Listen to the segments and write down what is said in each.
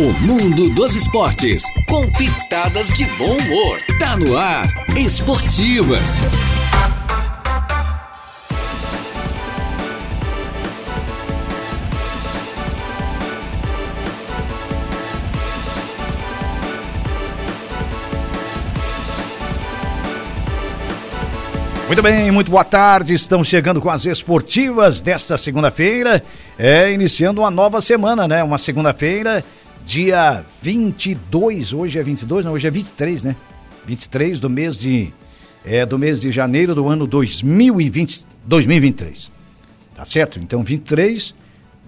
O mundo dos esportes, com pitadas de bom humor. Tá no ar, Esportivas. Muito bem, muito boa tarde. Estamos chegando com as esportivas desta segunda-feira, é iniciando uma nova semana, né? Uma segunda-feira dia 22, hoje é 22, não, hoje é 23, né? 23 do mês de é do mês de janeiro do ano 2020, 2023. Tá certo? Então 23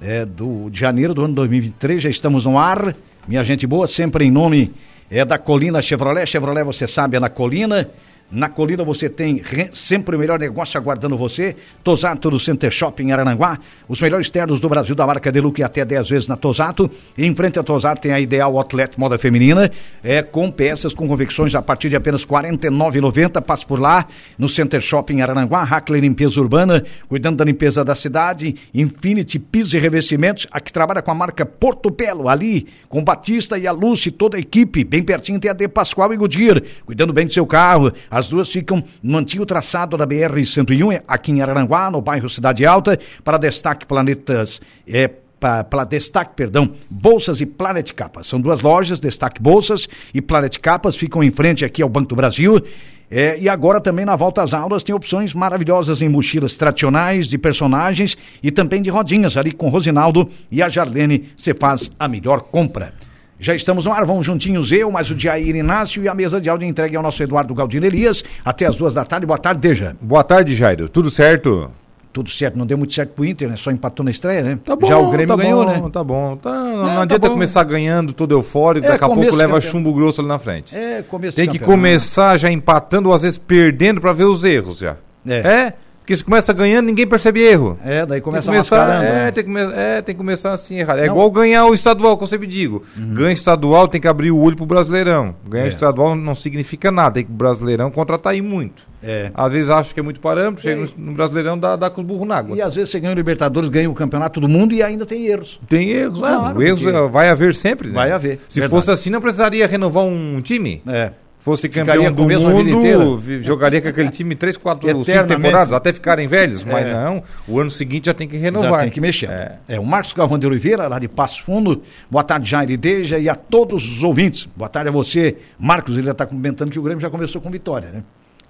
é do de janeiro do ano 2023, já estamos no ar. Minha gente boa, sempre em nome é da Colina Chevrolet. Chevrolet, você sabe, é na Colina. Na Colina você tem sempre o melhor negócio aguardando você. Tosato do Center Shopping Arananguá. Os melhores ternos do Brasil da marca Deluxe até 10 vezes na Tosato. Em frente a Tosato tem a Ideal Outlet Moda Feminina. É com peças com convecções a partir de apenas R$ 49,90. Passe por lá no Center Shopping Arananguá. Hackler Limpeza Urbana, cuidando da limpeza da cidade. Infinity Pisos e Revestimentos. Aqui trabalha com a marca Porto Belo. Ali com Batista e a Lúcia toda a equipe. Bem pertinho tem a De Pascoal e Goodyear. Cuidando bem do seu carro. As duas ficam no antigo traçado da BR-101, aqui em Araranguá, no bairro Cidade Alta, para destaque Planetas. É, para Destaque, perdão, Bolsas e Planet Capas. São duas lojas, Destaque Bolsas e Planet Capas, ficam em frente aqui ao Banco do Brasil. É, e agora também na volta às aulas tem opções maravilhosas em mochilas tradicionais, de personagens e também de rodinhas. Ali com Rosinaldo e a Jarlene, você faz a melhor compra. Já estamos no ar, vamos juntinhos eu, mais o Jair Inácio e a mesa de áudio entregue ao nosso Eduardo Galdino Elias, até as duas da tarde. Boa tarde, Deja. Boa tarde, Jairo. Tudo certo? Tudo certo, não deu muito certo pro Inter, né? Só empatou na estreia, né? Tá bom, Já o Grêmio tá ganhou, bom, né? Tá bom, tá, não, É, não tá adianta bom. começar ganhando todo eufórico, É, daqui a pouco leva chumbo grosso ali na frente. É, começo Tem que campeonato. começar já empatando ou às vezes perdendo pra ver os erros já. É. É? Porque se começa ganhando, ninguém percebe erro. É, daí começa tem começar, mascarando, é, né? tem que come- é, tem que começar assim errado. É Não. igual ganhar o estadual, que eu sempre digo. Ganha estadual, tem que abrir o olho pro Brasileirão. Ganhar É. estadual não significa nada, tem que o Brasileirão contratar aí muito. É. Às vezes acho que é muito parâmetro, chega É. no, no Brasileirão dá, dá com os burros na água. E às vezes você ganha o Libertadores, ganha o Campeonato do Mundo e ainda tem erros. Tem erros, né? Claro, erros porque- é, vai haver sempre, né? Vai haver, Se verdade. fosse assim, não precisaria renovar um time. É. Fosse campeão do mundo, jogaria com aquele time 3, 4, 5 Eternamente. temporadas, até ficarem velhos. Mas É. não, o ano seguinte já tem que renovar. Já tem que mexer. É. É. o Marcos Galvão de Oliveira, lá de Passo Fundo. Boa tarde, Jair e Deja, e a todos os ouvintes. Boa tarde a você. Marcos, ele já está comentando que o Grêmio já começou com vitória, né?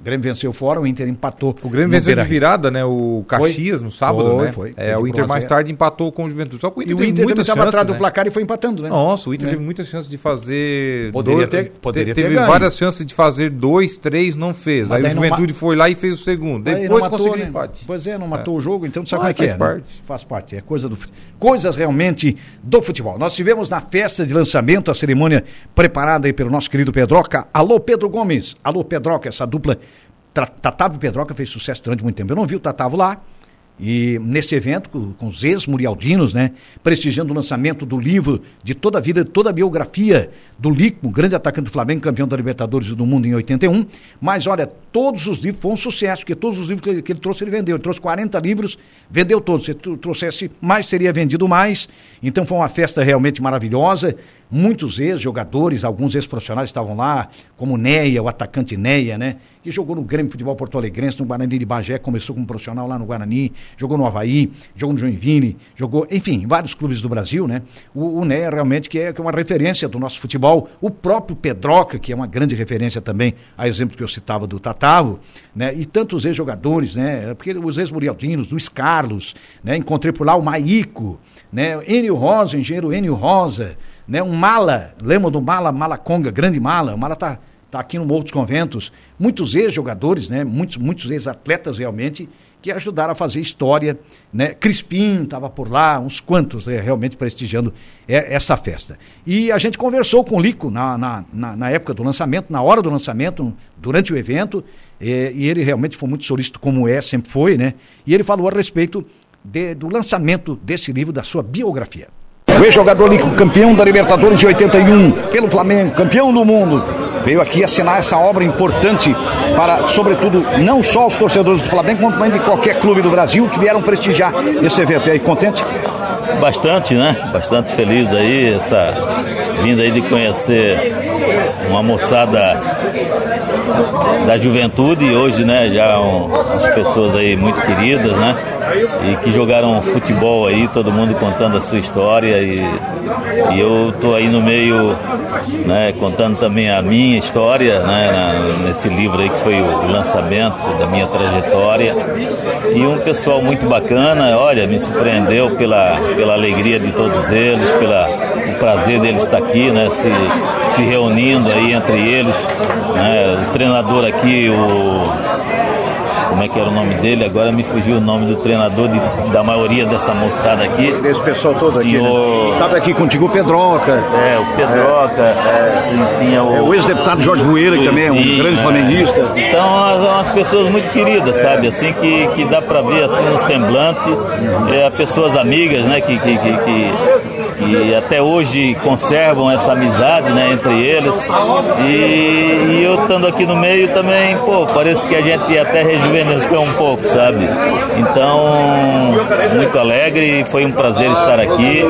O Grêmio venceu fora, o Inter empatou. O Grêmio venceu de virada, né? O Caxias no sábado, Foi, né? foi. É, Foi o Inter mais tarde empatou com o Juventude. Só que o E Inter o teve Inter muitas estava chances, atrás do né? placar e foi empatando, né? Nossa, o Inter É. teve muitas chances de fazer. Poderia dois- ter- poderia ter teve ganho. várias chances de fazer dois, três, não fez. Mas Aí o Juventude foi lá e fez o segundo. Aí Depois matou, conseguiu né? empate. Pois é, não matou o jogo, então sabe Ah, como é que faz é. né? parte. Faz parte, é coisa do coisas realmente do futebol. Nós tivemos na festa de lançamento a cerimônia preparada aí pelo nosso querido Pedroca. Alô Pedro Gomes, alô Pedroca, essa dupla Tatavo e Pedroca fez sucesso durante muito tempo. Eu não vi o Tatavo lá. E nesse evento, com, com os ex-murialdinos, né, prestigiando o lançamento do livro de toda a vida, toda a biografia do Lico, grande atacante do Flamengo, campeão da Libertadores e do Mundo em 81. Mas olha, todos os livros foi um sucesso, porque todos os livros que ele, que ele trouxe, ele vendeu. Ele trouxe 40 livros, vendeu todos. Se trouxesse mais, seria vendido mais. Então foi uma festa realmente maravilhosa. Muitos ex-jogadores, alguns ex-profissionais estavam lá, como Neia, o atacante Neia, né? Que jogou no Grêmio Futebol Porto Alegrense, no Guarani de Bagé, começou como profissional lá no Guarani, jogou no Havaí, jogou no Joinville, jogou, enfim, vários clubes do Brasil, né? O, o Neia realmente que é, que é uma referência do nosso futebol. O próprio Pedroca, que é uma grande referência também, a exemplo que eu citava do Tatavo, né? E tantos ex-jogadores, né? Porque os ex-murialdinos, Luiz Carlos, né? Encontrei por lá o Maico, né? Enio Rosa, engenheiro Enio Rosa, né? Um Mala, lembra do Mala, Mala Conga, grande Mala, o Mala tá, tá aqui no Morro dos Conventos, muitos ex-jogadores, né? Muitos, muitos ex-atletas realmente, que ajudaram a fazer história, né? Crispim estava por lá, uns quantos né? realmente prestigiando essa festa. E a gente conversou com o Lico na, na, na, época do lançamento, na hora do lançamento, durante o evento, é, e ele realmente foi muito solícito, como é, sempre foi, né? E ele falou a respeito de- do lançamento desse livro, da sua biografia. O ex-jogador campeão da Libertadores de 81, pelo Flamengo, campeão do mundo. veio aqui assinar essa obra importante para, sobretudo, não só os torcedores do Flamengo, como também de qualquer clube do Brasil que vieram prestigiar esse evento. E aí, contente? Bastante, né? Bastante feliz aí, essa vinda aí de conhecer uma moçada da juventude e hoje, né, já um, as pessoas aí muito queridas, né? E que jogaram futebol aí, todo mundo contando a sua história e, e eu tô aí no meio, né, contando também a minha história, né, na, nesse livro aí que foi o lançamento da minha trajetória. E um pessoal muito bacana, olha, me surpreendeu pela, pela alegria de todos eles, pela o prazer deles estar aqui, né, se, se reunindo aí entre eles, né, o treinador aqui, o como é que era o nome dele, agora me fugiu o nome do treinador de, da maioria dessa moçada aqui. Desse pessoal todo Senhor... aqui. Né? Tava aqui contigo o Pedroca. É, o Pedroca. É, tinha o, é, o ex-deputado Jorge Bueira, que também é um grande é. flamenguista. Então, umas pessoas muito queridas, sabe? Assim, que, que dá para ver assim no semblante, é, pessoas amigas, né? que, que, que, que que até hoje conservam essa amizade né, entre eles. E, e eu estando aqui no meio também, pô, parece que a gente até rejuvenesceu um pouco, sabe? Então, muito alegre, foi um prazer estar aqui.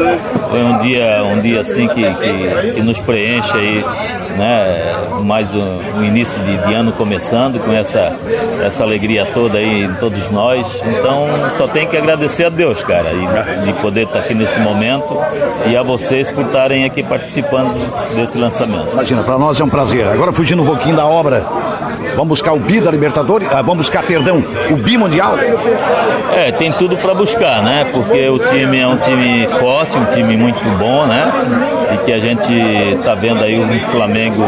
Foi um dia, um dia assim que, que, que nos preenche aí né? Mais um, um início de, de, ano começando com essa, essa alegria toda aí em todos nós. Então só tem que agradecer a Deus, cara, e, de poder estar aqui nesse momento e a vocês por estarem aqui participando desse lançamento. Imagina, para nós é um prazer. Agora fugindo um pouquinho da obra, vamos buscar o bi da Libertadores, ah, vamos buscar, perdão, o bi mundial. É, tem tudo para buscar, né? Porque o time é um time forte, um time muito bom, né? E que a gente está vendo aí um Flamengo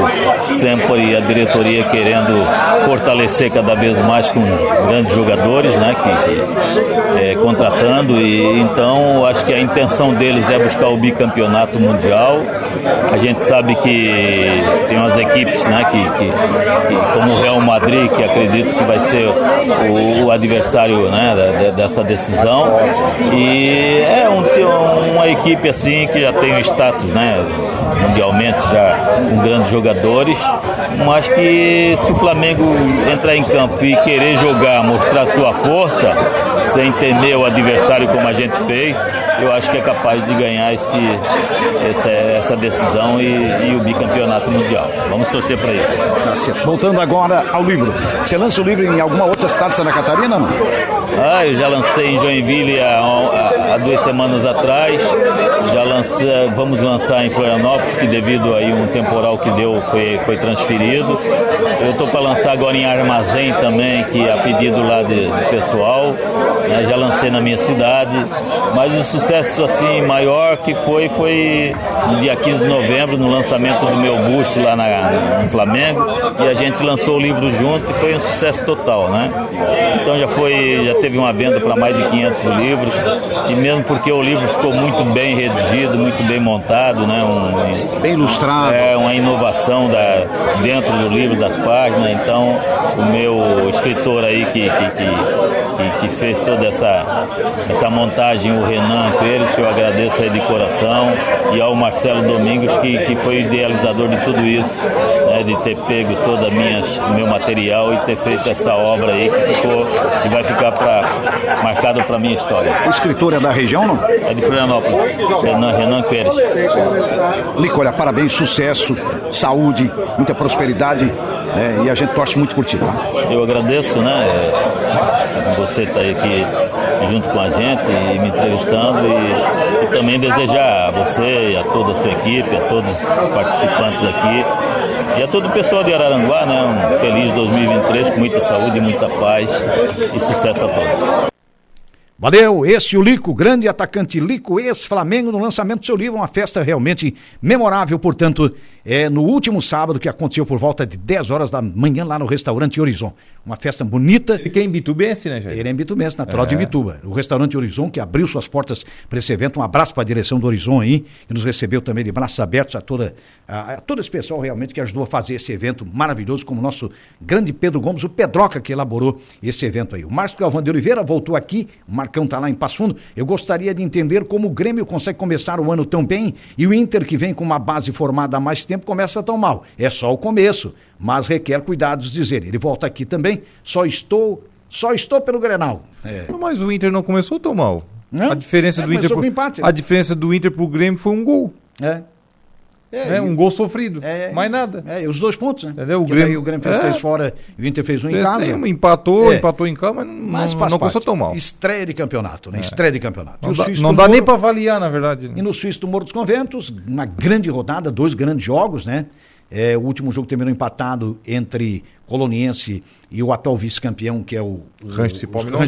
sempre a diretoria querendo fortalecer cada vez mais com grandes jogadores, né? Que, é, contratando e então acho que a intenção deles é buscar o bicampeonato mundial. A gente sabe que tem umas equipes, né? Que, que, que como o Real Madrid, que acredito que vai ser o, o adversário, né? Dessa decisão e é um, uma equipe assim que já tem o status, né? know. Mundialmente já grande grandes jogadores, mas que se o Flamengo entrar em campo e querer jogar, mostrar sua força, sem temer o adversário como a gente fez, eu acho que é capaz de ganhar esse, essa, essa decisão e, e, o bicampeonato mundial. Vamos torcer para isso. Tá certo. Voltando agora ao livro. Você lança o livro em alguma outra cidade de Santa Catarina, não? Ah, eu já lancei em Joinville há, há, há duas semanas atrás. Já lancei, vamos lançar em Florianópolis, que devido aí um temporal que deu foi, foi transferido. Eu estou para lançar agora em Armazém também, que é a pedido lá de, do pessoal. Né? Já lancei na minha cidade. Mas o sucesso assim maior que foi foi no dia 15 de novembro, no lançamento do meu busto lá na, no Flamengo. E a gente lançou o livro junto e foi um sucesso total, né? Então já foi, já teve uma venda para mais de 500 livros. E mesmo porque o livro ficou muito bem redigido, muito bem montado, né? Um, bem ilustrado. É, uma inovação da, dentro do livro, das páginas. Então, o meu escritor aí que, que, que, que, fez toda essa, essa montagem, o Renan Pérez, eu agradeço aí de coração, e ao Marcelo Domingos, que, que foi o idealizador de tudo isso, né, de ter pego todo o meu material e ter feito essa obra aí que ficou e vai ficar pra, marcado para minha história. O escritor é da região, não? É de Florianópolis, Renan, Renan Pérez. Lico, olha, parabéns, sucesso, saúde, muita prosperidade né? e a gente torce muito por ti, tá? Eu agradeço, né? Você estar tá aqui junto com a gente e me entrevistando e, e também desejar a você e a toda a sua equipe, a todos os participantes aqui e a todo o pessoal de Araranguá, né? Um feliz 2023 com muita saúde, muita paz e sucesso a todos. Valeu, esse é o Lico, grande atacante Lico, ex-Flamengo, no lançamento do seu livro, uma festa realmente memorável, portanto, é no último sábado que aconteceu por volta de 10 horas da manhã lá no restaurante Horizon. Uma festa bonita. Ele que é em Bitubense, né, Jair? Ele é em Bitubense, natural é. de Bituba. O restaurante Horizon que abriu suas portas para esse evento. Um abraço para a direção do Horizon aí, que nos recebeu também de braços abertos a toda a, a todo esse pessoal realmente que ajudou a fazer esse evento maravilhoso, como o nosso grande Pedro Gomes, o Pedroca que elaborou esse evento aí. O Márcio Galvão de Oliveira voltou aqui, o Marcão tá lá em Passo Fundo. Eu gostaria de entender como o Grêmio consegue começar o ano tão bem e o Inter, que vem com uma base formada há mais tempo, começa tão mal. É só o começo, mas requer cuidados, dizer. Ele volta aqui também. Só estou, só estou pelo Grenal. É. Mas o Inter não começou tão mal. Não? A diferença É, do Inter pro, empate, a diferença do Inter pro Grêmio foi um gol, É. né? e- Um gol sofrido, é, mais nada. É, os dois pontos, né? Entendeu? O Grêmio- o Grêmio fez É. três fora e o Inter fez um em Fez casa. nenhuma, empatou, É. empatou em casa, mas não, Mas não, começou tão mal. Estreia de campeonato, né? Estreia de campeonato. Não dá, não dá nem Moro- pra avaliar, na verdade. né? E no Suíço do Morro dos Conventos, uma grande rodada, dois grandes jogos, né? É, o último jogo terminou empatado entre Coloniense e o atual vice-campeão, que é o, Rancho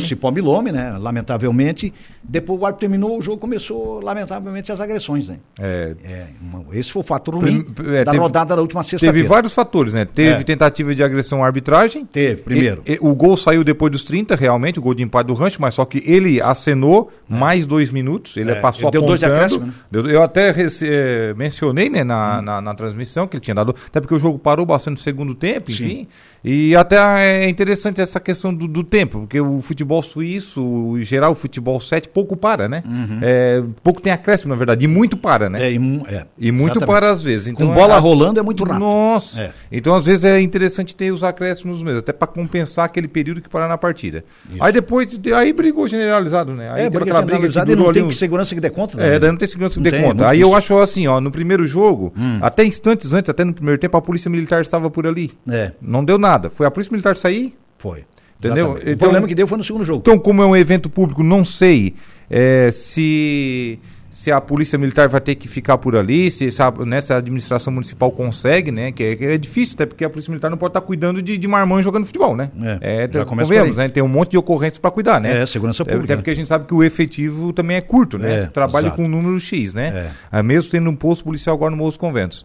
Cipó Milome. Né? Lamentavelmente. Depois o árbitro terminou, o jogo começou, lamentavelmente, as agressões, né? É, É, esse foi o fator ruim Prim- é, da teve- rodada da última Teve sexta-feira. vários fatores, né? Teve É. tentativa de agressão à arbitragem. Teve, primeiro. E- e- o gol saiu depois dos 30, realmente, o gol de empate do Rancho, mas só que ele acenou mais dois minutos, ele É, passou ele deu dois de apontando. acréscimo, né? Deu- Eu até eh, mencionei né, na, na, na transmissão que ele tinha dado, até porque o jogo parou bastante no segundo tempo, Sim. enfim. E até é interessante essa questão do, do tempo, porque o futebol suíço, em geral, o futebol 7, pouco para, né? É, pouco tem acréscimo, na verdade, e muito para, né? É, e, é, E muito exatamente. para às vezes. Então, Com bola a- rolando é muito rápido. Nossa! É. Então, às vezes, é interessante ter os acréscimos mesmo, até para compensar aquele período que parar na partida. Aí depois, aí brigou generalizado, né? Aí É, briga aquela briga que e não tem uns- segurança que dê conta. É, né? daí não tem segurança que Não dê tem, é conta. Aí eu acho assim, ó, no primeiro jogo, Hum. até instantes antes, até no primeiro tempo, a polícia militar estava por ali. É, Não deu nada. Foi a polícia militar sair. foi. Entendeu? Exatamente. o Então- problema que deu foi no segundo jogo. Então, como é um evento público, não sei é, se, se a polícia militar vai ter que ficar por ali, se, a, né, se a administração municipal consegue, né? Que é, que é difícil, até porque a polícia militar não pode estar cuidando de, de jogando futebol, né? É, já convenhamos, por aí. né? Tem um monte de ocorrências para cuidar, né? É, segurança Até- pública, Até porque a gente sabe que o efetivo também é curto, né? É, trabalha exato. com um número X, né? É. Ah, Mesmo tendo um posto policial agora no Morro dos Conventos.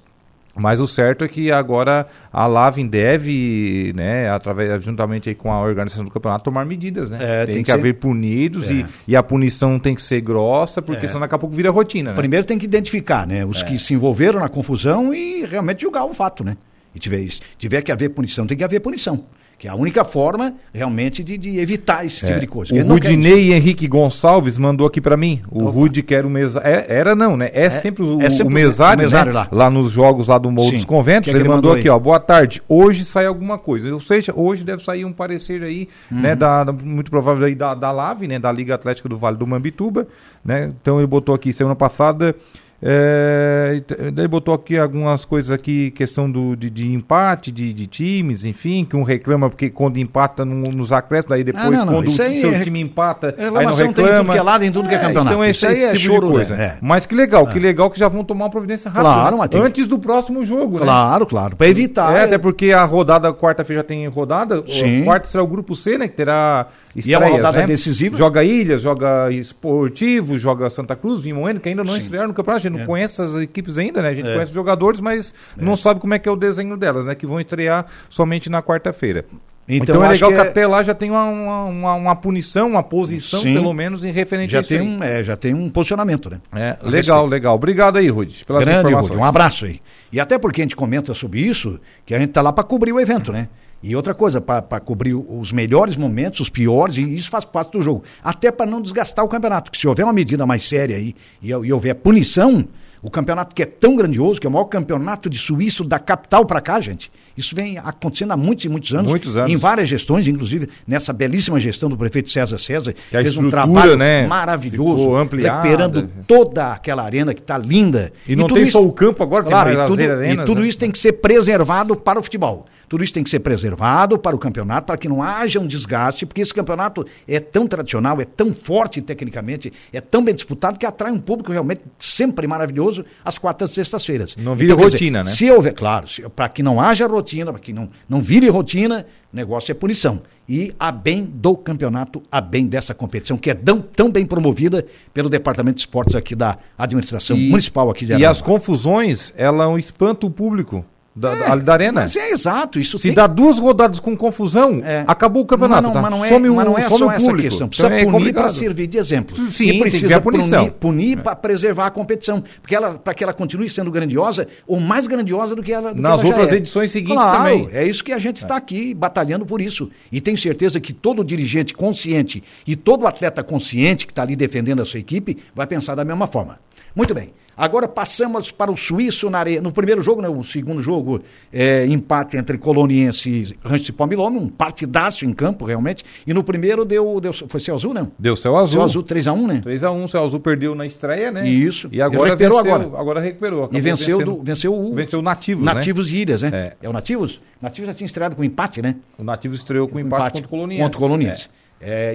Mas o certo é que agora a Lavin deve, né, através, juntamente com a organização do campeonato, tomar medidas, né? É, tem, tem que, que ser. haver punidos É. e, e a punição tem que ser grossa, porque É. senão daqui a pouco vira rotina, né? Primeiro tem que identificar, né? Os que se envolveram na confusão e realmente julgar o fato, né? E tiver, tiver que haver punição, tem que haver punição. Que é a única forma, realmente, de, de evitar esse tipo É. de coisa. O Rudinei Henrique Gonçalves mandou aqui pra mim. O Opa. Rude que era o mesário. era não, né? É, sempre o, é sempre o o mesário, mesário né? lá. nos jogos lá do Morro dos Conventos. Que é que ele ele mandou mandou aqui, ó. Boa tarde. Hoje sai alguma coisa. Ou seja, hoje deve sair um parecer aí, Uhum. né? Da, da- muito provável aí da, da LAVE, né? Da Liga Atlética do Vale do Mambituba, né? Então ele botou aqui semana passada. É, daí botou aqui algumas coisas aqui, questão do, de, de empate de, de times, enfim, que um reclama porque quando empata no- nos acréscimos, daí depois Ah, não, não, quando o aí seu é- time empata, é aí não tem reclama. que é lado, em tudo que é campeonato. Então Isso esse, aí esse é tipo choro, de coisa. né? É. Mas que legal, que legal que já vão tomar uma providência rápida. Claro, né? mas tem- Antes do próximo jogo, né? Claro, claro. Para evitar. É, até porque a rodada, quarta-feira já tem rodada. Sim. O quarto será o grupo C, né? Que terá E é estreias, uma rodada né? decisiva. Joga Ilhas, joga Esportivo, joga Santa Cruz, Vimoeno, que ainda não estrearam no campeonato. A não conhece as equipes ainda, né? A gente É. conhece os jogadores, mas não sabe como é que é o desenho delas, né? Que vão estrear somente na quarta-feira. Então, Então, é legal que, que é- até lá já tem uma, uma, uma- punição, uma posição, Sim. pelo menos, em referente a Já isso tem, um, é, já tem um posicionamento, né? É, A legal, respeito. legal. Obrigado aí, Rudy, pelas Grande, informações. Rudy, um abraço aí. E até porque a gente comenta sobre isso, que a gente tá lá para cobrir o evento, né? E outra coisa, para cobrir os melhores momentos, os piores, e isso faz parte do jogo. Até para não desgastar o campeonato, que se houver uma medida mais séria aí e, e houver punição, o campeonato que é tão grandioso, que é o maior campeonato de suíço da capital para cá, gente, isso vem acontecendo há muitos e muitos anos. Muitos anos. Em várias gestões, inclusive nessa belíssima gestão do prefeito César César, Que fez um trabalho né, maravilhoso, ampliada. recuperando toda aquela arena que está linda. E não tudo tem isso- só o campo agora, tem Claro, mais e tudo, arenas, e tudo né? isso tem que ser preservado para o futebol. Tudo isso tem que ser preservado para o campeonato, para que não haja um desgaste, porque esse campeonato é tão tradicional, é tão forte tecnicamente, é tão bem disputado que atrai um público realmente sempre maravilhoso às quartas e sextas-feiras. Não vira quer rotina, né? Se houver, claro, para que não haja rotina, para que não, não vire rotina, o negócio é punição. E a bem do campeonato, a bem dessa competição, que é tão, tão bem promovida pelo Departamento de Esportes aqui da administração municipal aqui de E as confusões, ela espanta o público da, da, da arena. Mas é exato, isso Se tem- dá duas rodadas com confusão, É. acabou o campeonato. Mas não, tá? mas não é, some o, mas não é só o essa questão. Precisa Então é punir para servir de exemplo. Sim, e tem que precisa a punição. punir, punir para preservar a competição. Porque ela, para que ela continue sendo grandiosa, ou mais grandiosa do que ela, do que Nas ela já outras é. edições seguintes Claro, também. É isso que a gente está aqui batalhando por isso. E tenho certeza que todo dirigente consciente e todo atleta consciente que está ali defendendo a sua equipe vai pensar da mesma forma. Muito bem. Agora passamos para o Suíço na areia. No primeiro jogo, né, o segundo jogo, é, empate entre Coloniense e Rancho de Palmilome, um partidaço em campo, realmente. E no primeiro deu. deu foi Céu Azul, não? Deu céu azul. Céu Azul 3x1, né? 3x1, o Céu Azul perdeu na estreia, né? Isso. E agora recuperou venceu, agora. recuperou. E venceu, vencendo. do, venceu o. Venceu o Nativos, né? Nativos e Ilhas, né? É. É. o Nativos? Nativos já tinha estreado com empate, né? O Nativos estreou com empate, contra o Coloniense. Contra o Coloniense. É,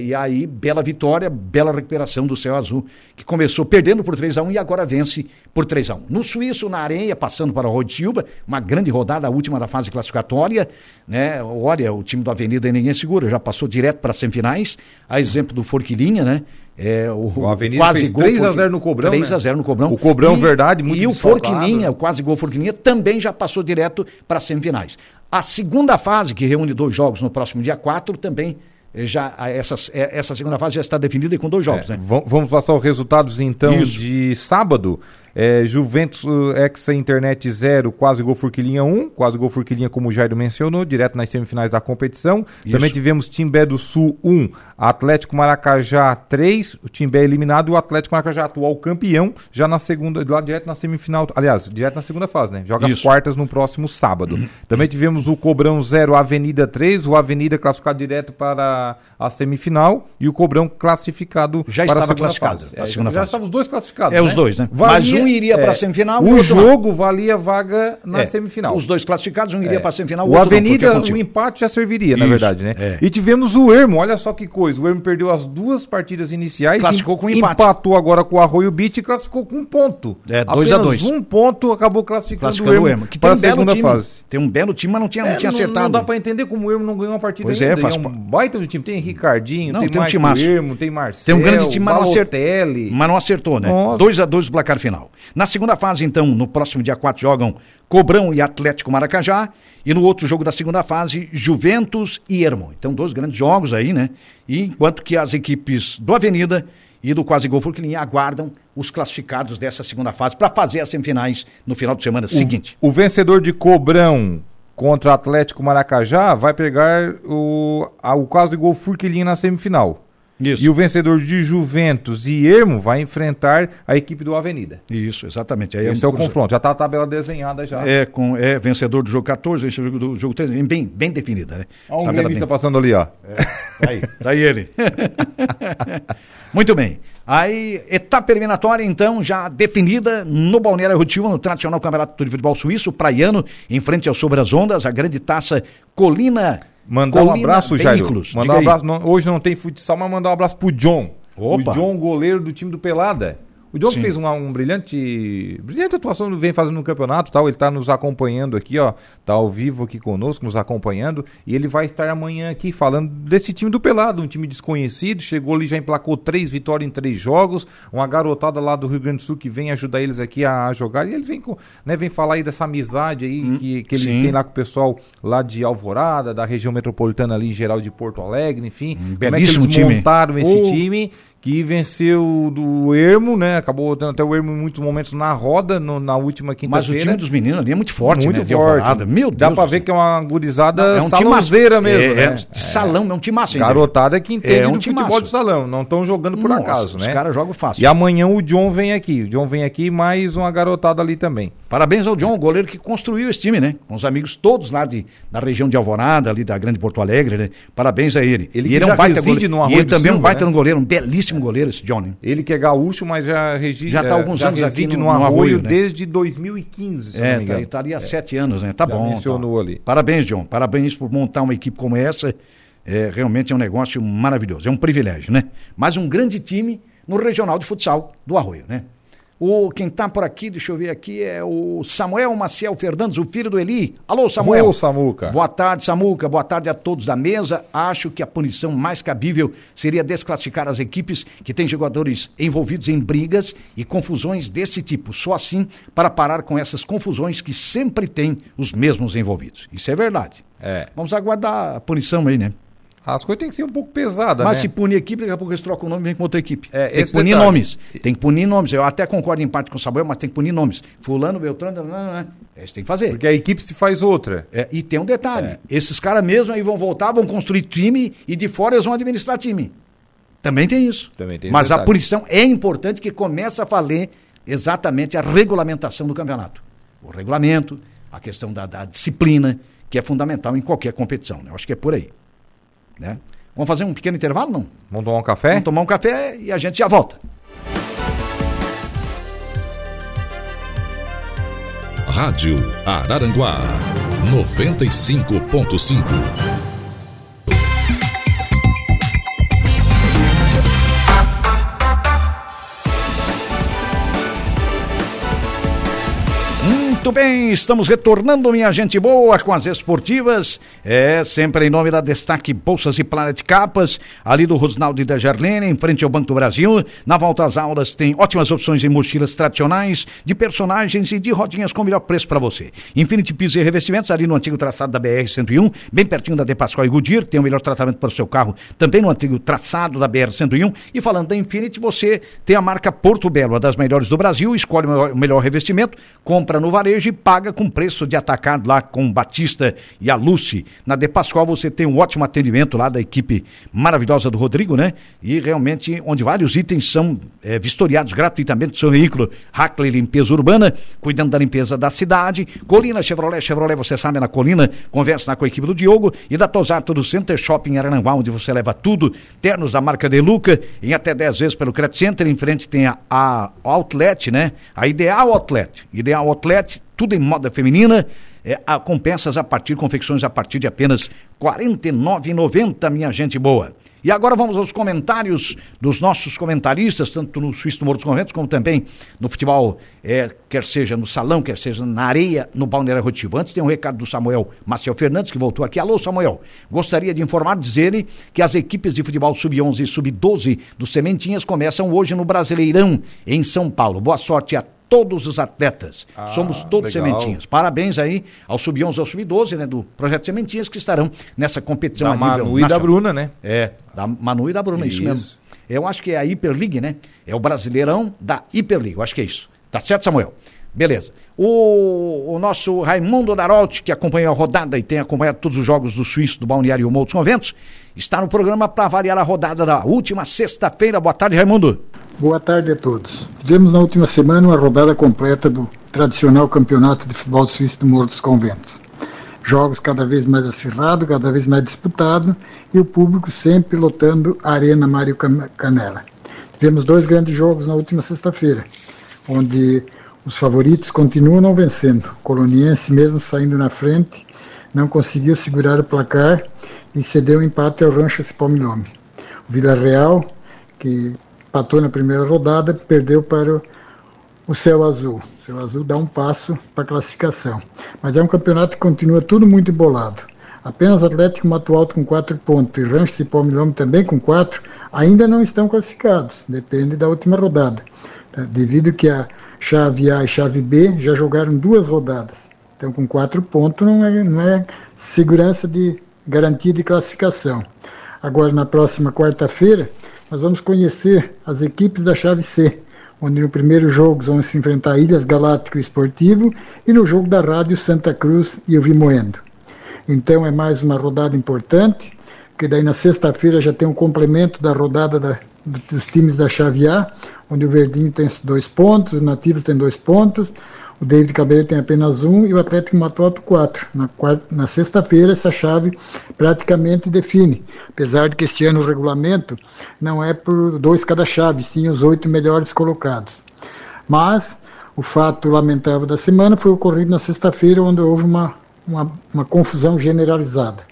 e aí, bela vitória, bela recuperação do Céu Azul, que começou perdendo por 3x1 e agora vence por 3x1. No Suíço, na areia, passando para o de Silva, uma grande rodada, a última da fase classificatória, né? Olha, o time do Avenida ninguém segura, já passou direto para as semifinais, a exemplo do Forquilinha, né? É, o, O Avenida fez 3 a 0 no Cobrão, 3 né? a 0 no Cobrão. O Cobrão, verdade, muito E o. Forquilinha, o quase gol Forquilinha, também já passou direto para as semifinais. A segunda fase, que reúne dois jogos no próximo dia 4, também já a- essas, eh, essa segunda fase já está definida e com dois jogos, É, né? va- Vamos passar os resultados então Isso. de sábado. É, Juventus uh, Exa Internet 0, quase gol Furquilinha 1. Quase gol Furquilinha, como o Jairo mencionou, direto nas semifinais da competição. Isso. Também tivemos Timbé do Sul 1, Atlético Maracajá 3. O Timbé eliminado e o Atlético Maracajá, atual campeão, já na segunda, lá direto na semifinal. Aliás, direto na segunda fase, né? Joga as Isso. quartas no próximo sábado. Também tivemos o Cobrão 0, Avenida 3. O Avenida classificado direto para a semifinal e o Cobrão classificado Já para a estava segunda classificado, fase. a É, já fase. estavam os dois classificados. É, os dois, né? Mas um iria para a semifinal O o outro não. jogo valia vaga na É, semifinal. Os dois classificados, um iria É. para a semifinal, O outro não, foi Avenida, aconteceu. o empate já serviria, na Isso, verdade, né? é. E tivemos o Ermo, olha só que coisa. O Ermo perdeu as duas partidas iniciais. Classificou com empate. Empatou agora com o Arroio Beach e classificou com um ponto. É, dois a Apenas dois. um ponto acabou classificando, Classificando o Ermo, que tem para um a belo segunda time. fase. Tem um belo time, mas não tinha, não É, tinha acertado. Não dá pra entender como o Ermo não ganhou uma partida Pois é, ainda. faz um baita de time. Tem Ricardinho, Não, tem, um timaço. Ermo, tem Marcelo, Tem um grande time, mas não, acertou, mas não acertou, né? Nossa. 2 a 2 o placar final. Na segunda fase, então, no próximo dia 4 jogam Cobrão e Atlético Maracajá. E no outro jogo da segunda fase, Juventus e Ermo. Então, dois grandes jogos aí, né? E enquanto que as equipes do Avenida e do Quase Gol Forquilinha aguardam os classificados dessa segunda fase para fazer as semifinais no final de semana seguinte. O vencedor de Cobrão contra Atlético Maracajá vai pegar o, a- o quase gol Furquilinha na semifinal. Isso. E o vencedor de Juventus e Ermo vai enfrentar a equipe do Avenida. Isso, exatamente. Aí Esse um é o confronto. Já está a tabela desenhada já. É, com, é vencedor do jogo 14, vencedor do jogo 13, bem, bem definida, né? Olha um gremista bem- passando ali, ó. Tá aí, tá aí ele. Muito bem. Aí, etapa eliminatória, então, já definida no Balneário Rotiva, no tradicional Campeonato de Futebol Suíço, praiano, em frente ao Sobre as Ondas, a grande taça Colina. Mandar um Colina abraço, Jairo. Mandar Diga um abraço. não- hoje não tem futsal, mas mandar um abraço pro John. Opa. O John, goleiro do time do Pelada. O John Sim. fez uma, um brilhante, brilhante atuação, vem fazendo no campeonato, tal. Ele está nos acompanhando aqui, ó, tá ao vivo aqui conosco, nos acompanhando, e ele vai estar amanhã aqui falando desse time do Pelado, um time desconhecido, chegou ali já emplacou três vitórias em três jogos, uma garotada lá do Rio Grande do Sul que vem ajudar eles aqui a, jogar, e ele vem, com, né, vem falar aí dessa amizade aí que, que ele Hum, sim. tem lá com o pessoal lá de Alvorada, da região metropolitana ali em geral de Porto Alegre, enfim, como é que eles time. montaram esse Oh. time que venceu do Ermo, né? Acabou tendo até o Ermo em muitos momentos na roda no- na última Mas o quinta-feira. time dos meninos ali é muito forte, muito né? forte. Meu Deus. Dá pra ver que é uma gurizada é um salãozeira timaço. mesmo, é, né? É, salão, é um time massa. Garotada que entende É um do timaço. futebol de salão, não estão jogando por Nossa, acaso, os né? caras jogam fácil. E amanhã o John vem aqui. O John vem aqui mais uma garotada ali também. Parabéns ao John, o goleiro que construiu esse time, né? Com os amigos todos lá de, da região de Alvorada, ali da Grande Porto Alegre, né? Parabéns a ele. Ele ele é um baita goleiro. e ele também é um baita né? goleiro, um belíssimo goleiro esse John, né? Ele que é gaúcho, mas já reside, Já tá é, alguns já anos aqui no- no, Arroio, Arroio, né? desde 2015, se não É, tá, ele tá há sete anos, né? Tá Já bom. mencionou tá. ali. Parabéns, John. Parabéns por montar uma equipe como essa. É, realmente é um negócio maravilhoso. É um privilégio, né? Mas um grande time no regional de futsal do Arroio, né? O, quem tá por aqui, deixa eu ver aqui, é o Samuel Maciel Fernandes, o filho do Eli. Alô, Samuel. Ô, Samuca. Boa tarde, Samuca. Boa tarde a todos da mesa. Acho que a punição mais cabível seria desclassificar as equipes que têm jogadores envolvidos em brigas e confusões desse tipo. Só assim para parar com essas confusões que sempre tem os mesmos envolvidos. Isso é verdade. É. Vamos aguardar a punição aí, né? As coisas têm que ser um pouco pesadas, Mas né? se punir equipe, daqui a pouco eles trocam o nome e vem com outra equipe. É, tem que punir detalhe. nomes. Tem que punir nomes. Eu até concordo em parte com o Samuel, mas tem que punir nomes. Fulano, Beltrano, não, não, não. Eles têm que fazer. Porque a equipe se faz outra. É, e tem um detalhe: É. esses caras mesmo aí vão voltar, vão construir time e de fora eles vão administrar time. Também tem isso. Também tem Mas a punição é importante que comece a valer exatamente a regulamentação do campeonato. O regulamento, a questão da, da disciplina, que é fundamental em qualquer competição. né? Eu acho que é por aí. Né? Vamos fazer um pequeno intervalo? Não? Vamos tomar um café? Vamos tomar um café e a gente já volta. Rádio Araranguá 95.5. Muito bem, estamos retornando, minha gente boa, com as esportivas. É, sempre em nome da Destaque Bolsas e Planet Capas, ali do Rosnaldo e da Jarlene, em frente ao Banco do Brasil. Na volta às aulas tem ótimas opções em mochilas tradicionais, de personagens e de rodinhas com o melhor preço para você. Infinity Piso e Revestimentos, ali no antigo traçado da BR-101, bem pertinho da De Pascoal e Goodyear, tem o melhor tratamento para o seu carro, também no antigo traçado da BR-101. E falando da Infinity, você tem a marca Porto Belo, uma das melhores do Brasil, escolhe o melhor revestimento, compra no varejo e paga com preço de atacado lá com o Batista e a Lucy. Na De Pascoal você tem um ótimo atendimento lá da equipe maravilhosa do Rodrigo, né? E realmente onde vários itens são eh, vistoriados gratuitamente do seu veículo. Hackley Limpeza Urbana, cuidando da limpeza da cidade. Colina Chevrolet, Chevrolet, você sabe, é na Colina, conversa lá com a equipe do Diogo. E da Tosato do Center Shopping Arananguá, onde você leva tudo. Ternos da marca Deluca, em até 10 vezes pelo Credit Center. Em frente tem a, a Outlet, né? A Ideal Outlet. Ideal Outlet, tudo em moda feminina. É, a, com peças a partir, confecções a partir de apenas R$ 49,90, minha gente boa. E agora vamos aos comentários dos nossos comentaristas, tanto no Suíço do Morro dos Conventos, como também no futebol, é, quer seja no salão, quer seja na areia, no Balneário Rotivo. Antes tem um recado do Samuel Maciel Fernandes, que voltou aqui. Alô, Samuel. Gostaria de informar, dizer que as equipes de futebol sub-11 e sub-12 do Sementinhas começam hoje no Brasileirão, em São Paulo. Boa sorte a todos os atletas. Ah, Somos todos legal. Sementinhas. Parabéns aí ao Sub-11 e ao Sub-12, né, do Projeto Sementinhas, que estarão nessa competição Da a nível Manu e da. Bruna, né? É, da Manu e da Bruna, isso, Isso. mesmo. Eu acho que é a Hyper League, né? É o Brasileirão da Hyper League, eu acho que é isso. Tá certo, Samuel? Beleza. O, o nosso Raimundo Darolt, que acompanhou a rodada e tem acompanhado todos os jogos do Suíço, do Balneário Moutos Conventos, está no programa para variar a rodada da última sexta-feira. Boa tarde, Raimundo. Boa tarde a todos. Tivemos na última semana uma rodada completa do tradicional campeonato de futebol suíço do Morro dos Conventos. Jogos cada vez mais acirrados, cada vez mais disputados e o público sempre lotando a Arena Mário Canela. Tivemos dois grandes jogos na última sexta-feira, onde os favoritos continuam não vencendo. O Coloniense, mesmo saindo na frente, não conseguiu segurar o placar e cedeu o empate ao Rancho Spalmilome. O Vila Real, que empatou na primeira rodada, perdeu para o, Céu Azul. O Céu Azul dá um passo para a classificação. Mas é um campeonato que continua tudo muito embolado. Apenas Atlético Mato Alto com 4 pontos e Rancho Cipó Milhome também com 4 ainda não estão classificados. Depende da última rodada. tá? Devido que a chave A e chave B já jogaram duas rodadas. Então com 4 pontos não é, não é segurança de garantia de classificação. Agora na próxima quarta-feira nós vamos conhecer as equipes da chave C, onde no primeiro jogo vão se enfrentar Ilhas Galáctico e Esportivo e no jogo da Rádio Santa Cruz e o Vimoendo. Então é mais uma rodada importante, que daí na sexta-feira já tem um complemento da rodada da- dos times da chave A, onde o Verdinho tem dois pontos, o Nativos tem dois pontos, o David Cabreiro tem apenas um e o Atlético Mato Alto quatro. Na, na sexta-feira essa chave praticamente define, apesar de que este ano o regulamento não é por dois cada chave, sim os oito melhores colocados. Mas o fato lamentável da semana foi ocorrido na sexta-feira, onde houve uma, uma, uma confusão generalizada.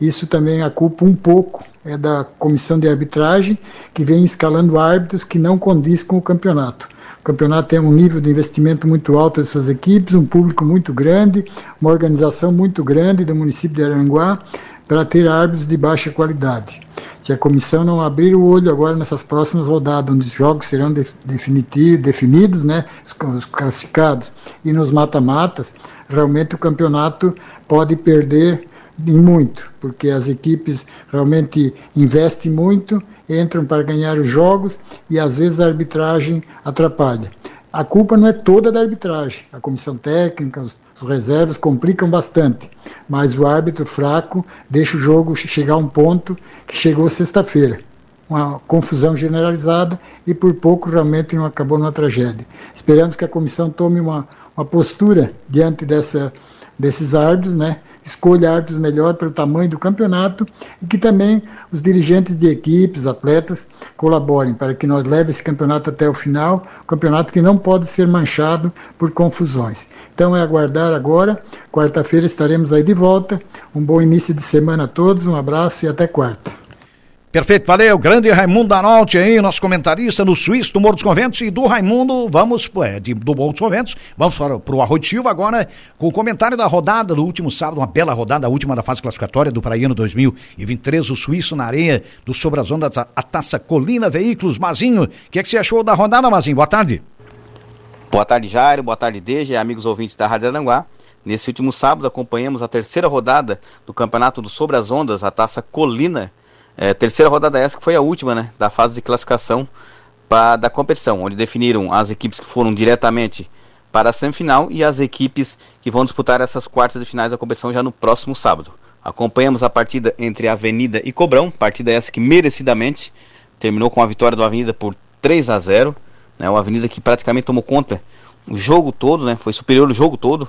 Isso também a culpa um pouco é da comissão de arbitragem, que vem escalando árbitros que não condiz com o campeonato. O campeonato tem um nível de investimento muito alto das suas equipes, um público muito grande, uma organização muito grande do município de Aranguá para ter árbitros de baixa qualidade. Se a comissão não abrir o olho agora nessas próximas rodadas, onde os jogos serão definidos, né, os classificados, e nos mata-matas, realmente o campeonato pode perder muito, porque as equipes realmente investem muito, entram para ganhar os jogos e às vezes a arbitragem atrapalha. A culpa não é toda da arbitragem, a comissão técnica, os, os reservas complicam bastante, mas o árbitro fraco deixa o jogo chegar a um ponto que chegou sexta-feira. Uma confusão generalizada e por pouco realmente não acabou numa tragédia. Esperamos que a comissão tome uma, uma postura diante dessa, desses árbitros, né? Escolha árbitros melhor pelo tamanho do campeonato e que também os dirigentes de equipes, atletas, colaborem para que nós leve esse campeonato até o final, campeonato que não pode ser manchado por confusões. Então é aguardar agora. Quarta-feira estaremos aí de volta. Um bom início de semana a todos, um abraço e até quarta. Perfeito, valeu. Grande Raimundo Arnalti aí, nosso comentarista no Suíço do Morro dos Conventos. E do Raimundo, vamos, é, de, do Morro dos Conventos, vamos para, para o Arroitivo agora com o comentário da rodada do último sábado, uma bela rodada, a última da fase classificatória do Praiano 2023, o Suíço na areia do Ondas, a, Taça Colina Veículos. Mazinho, o que, é que você achou da rodada, Mazinho? Boa tarde. Boa tarde, Jairo. Boa tarde, Deja, amigos ouvintes da Rádio Aranguá. Nesse último sábado, acompanhamos a terceira rodada do Campeonato do Sobre as Ondas, a Taça Colina é, terceira rodada essa que foi a última, né, da fase de classificação pra, da competição, onde definiram as equipes que foram diretamente para a semifinal e as equipes que vão disputar essas quartas de finais da competição já no próximo sábado. Acompanhamos a partida entre Avenida e Cobrão, partida essa que merecidamente terminou com a vitória do Avenida por 3 a 0, né, o Avenida que praticamente tomou conta o jogo todo, né, foi superior o jogo todo.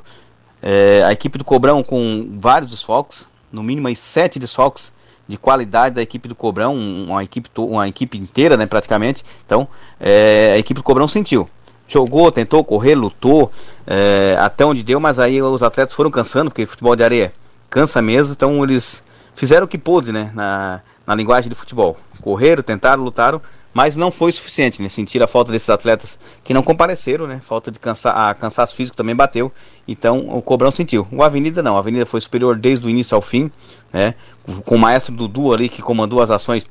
É, a equipe do Cobrão com vários desfalques, no mínimo aí sete desfalques de qualidade da equipe do Cobrão, uma equipe, uma equipe inteira, né, praticamente. Então, é, a equipe do Cobrão sentiu. Jogou, tentou correr, lutou é, até onde deu, mas aí os atletas foram cansando, porque futebol de areia cansa mesmo, então eles fizeram o que pôde, né, na, na linguagem do futebol. Correram, tentaram, lutaram, mas não foi suficiente, né? Sentir a falta desses atletas que não compareceram, né? Falta de cansa a cansaço físico também bateu. Então o Cobrão sentiu. O Avenida não, a Avenida foi superior desde o início ao fim, né? Com o maestro Dudu ali que comandou as ações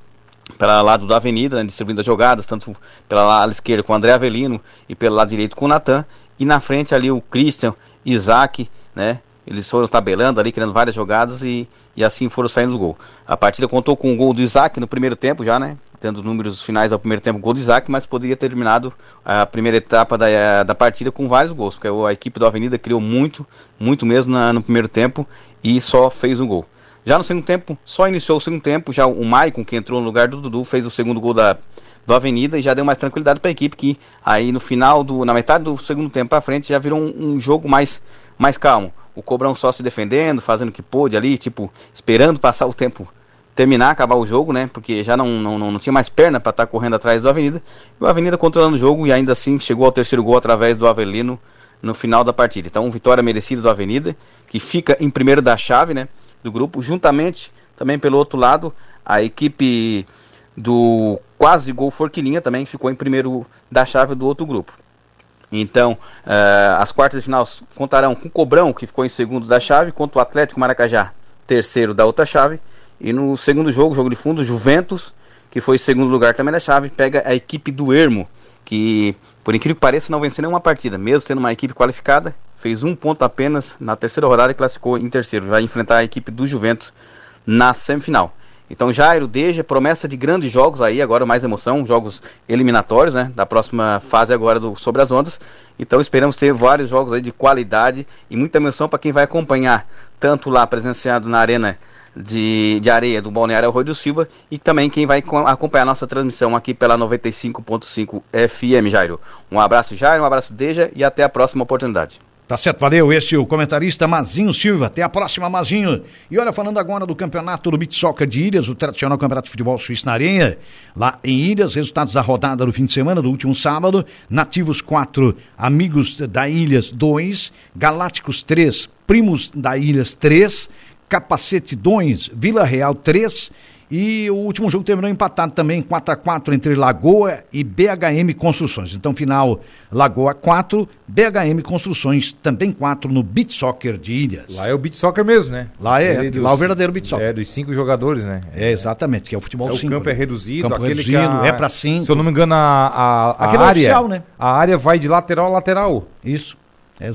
pelo lado da Avenida, né? distribuindo as jogadas, tanto pela lado esquerda com o André Avelino e pelo lado direito com o Natan. E na frente ali o Christian, Isaac, né? Eles foram tabelando ali, criando várias jogadas e, e assim foram saindo do gol. A partida contou com o gol do Isaac no primeiro tempo já, né? Tendo números finais ao primeiro tempo, gol do Isaac, mas poderia ter terminado a primeira etapa da, da partida com vários gols, porque a equipe do Avenida criou muito, muito mesmo na, no primeiro tempo e só fez um gol. Já no segundo tempo, só iniciou o segundo tempo, já o Maicon, que entrou no lugar do Dudu, fez o segundo gol da, do Avenida e já deu mais tranquilidade para a equipe, que aí no final, do, na metade do segundo tempo para frente, já virou um, um jogo mais, mais calmo o Cobrão só se defendendo, fazendo o que pôde ali, tipo, esperando passar o tempo terminar, acabar o jogo, né? Porque já não, não, não, tinha mais perna para estar tá correndo atrás do Avenida. E o Avenida controlando o jogo e ainda assim chegou ao terceiro gol através do Avelino no final da partida. Então, vitória merecida do Avenida, que fica em primeiro da chave, né? Do grupo, juntamente também pelo outro lado, a equipe do quase gol Forquilinha também ficou em primeiro da chave do outro grupo. Então, uh, as quartas de final contarão com o Cobrão, que ficou em segundo da chave, contra o Atlético Maracajá, terceiro da outra chave. E no segundo jogo, jogo de fundo, Juventus, que foi segundo lugar também da chave, pega a equipe do Ermo, que, por incrível que pareça, não venceu nenhuma partida, mesmo tendo uma equipe qualificada, fez um ponto apenas na terceira rodada e classificou em terceiro. Vai enfrentar a equipe do Juventus na semifinal. Então, Jairo, Deja, promessa de grandes jogos aí, agora mais emoção, jogos eliminatórios, né? Da próxima fase agora do Sobre as Ondas. Então, esperamos ter vários jogos aí de qualidade e muita emoção para quem vai acompanhar, tanto lá presenciado na Arena de, de Areia do Balneário Arroio do Silva e também quem vai acompanhar nossa transmissão aqui pela 95.5 FM, Jairo. Um abraço, Jairo, um abraço, Deja, e até a próxima oportunidade. Tá certo, valeu. Este é o comentarista Mazinho Silva. Até a próxima, Mazinho. E olha, falando agora do campeonato do Beach Soccer de Ilhas, o tradicional campeonato de futebol suíço na areia. Lá em Ilhas, resultados da rodada do fim de semana, do último sábado. Nativos 4, Amigos da Ilhas 2, Galácticos 3, Primos da Ilhas 3, Capacete 2, Vila Real 3. E o último jogo terminou empatado também, 4 a 4 entre Lagoa e BHM Construções. Então, final Lagoa 4, BHM Construções também 4 no Beach Soccer de Ilhas. Lá é o beat soccer mesmo, né? Lá é, Ele dos- lá é o verdadeiro beach soccer. É, dos cinco jogadores, né? É, exatamente, que é o futebol É, o cinco, campo é né? reduzido, Campo aquele reduzido, que a, é pra cinco. Se eu não me engano, a, a, a é área, oficial, né? a área vai de lateral a lateral. Isso.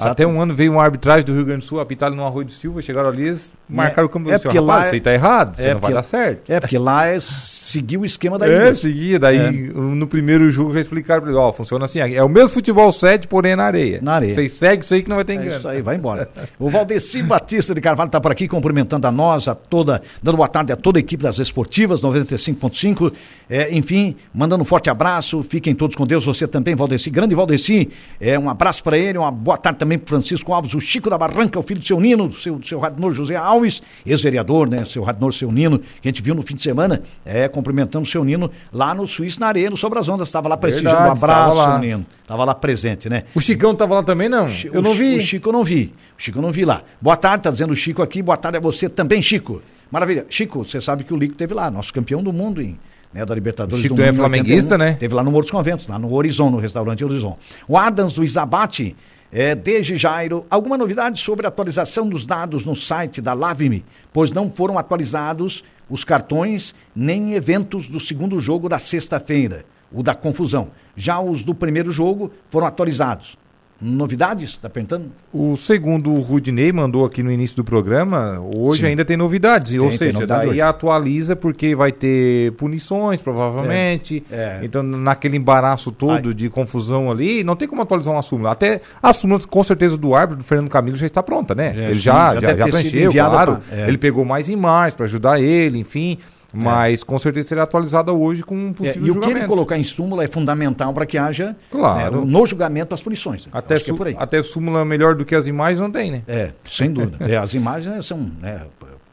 Até um ano veio uma arbitragem do Rio Grande do Sul, apitar no Arroio do Silva, chegaram ali, eles marcaram o campo é do porque lá Rapaz, é- isso aí tá errado, é não vai dar certo. É, porque lá é seguir o esquema da É, Ilhas. seguia, daí no primeiro jogo já explicaram pra ele, ó, funciona assim, é o mesmo futebol 7, porém é na areia. Na areia. Vocês seguem isso aí que não vai ter É engano. isso aí, vai embora. O Valdeci Batista de Carvalho está por aqui cumprimentando a nós, a toda, dando boa tarde a toda a equipe das esportivas 95.5. É, enfim, mandando um forte abraço. Fiquem todos com Deus, você também, Valdeci. Grande Valdeci, é, um abraço para ele, uma boa tarde também para Francisco Alves, o Chico da Barranca, o filho do seu Nino, do seu, do seu Radnor José Alves, ex-vereador, né? Seu Radnor, seu Nino, que a gente viu no fim de semana, é, cumprimentando o seu Nino lá no Suíço, na areia, no Sobre as Ondas. Estava lá prestigiando. Um estava abraço, seu Nino. Estava lá presente, né? O Chicão tava lá também, não? Eu não vi. O Chico eu não vi. O Chico eu não vi lá. Boa tarde, tá dizendo o Chico aqui. Boa tarde a você também, Chico. Maravilha. Chico, você sabe que o Lico teve lá, nosso campeão do mundo em, né, da Libertadores. Chico do é mundo em flamenguista, 81. né? Teve lá no Morro dos Conventos, lá no Horizon, no restaurante Horizon. O Adams do Isabate, é, desde Jairo, alguma novidade sobre a atualização dos dados no site da Lavime? Pois não foram atualizados os cartões nem eventos do segundo jogo da sexta-feira, o da confusão. Já os do primeiro jogo foram atualizados. Novidades? Tá perguntando? O segundo o Rudinei mandou aqui no início do programa, hoje Sim. ainda tem novidades. ou Tem, tem seja, novidade daí hoje. atualiza porque vai ter punições, provavelmente. É, é. Então, naquele embaraço todo de confusão ali, não tem como atualizar uma súmula. Até a súmula, com certeza, do árbitro, do Fernando Camilo, já está pronta, né? É, ele já, já já, já preencheu, claro. pra- é. Ele pegou mais imagens para ajudar ele, enfim. Mas com certeza será atualizada hoje com um É, possível e o que julgamento. ele colocar em súmula é fundamental para que haja Claro. né, no julgamento as punições. Até, é por aí. até súmula melhor do que as imagens não tem, né? É, sem dúvida. É, as imagens são, né,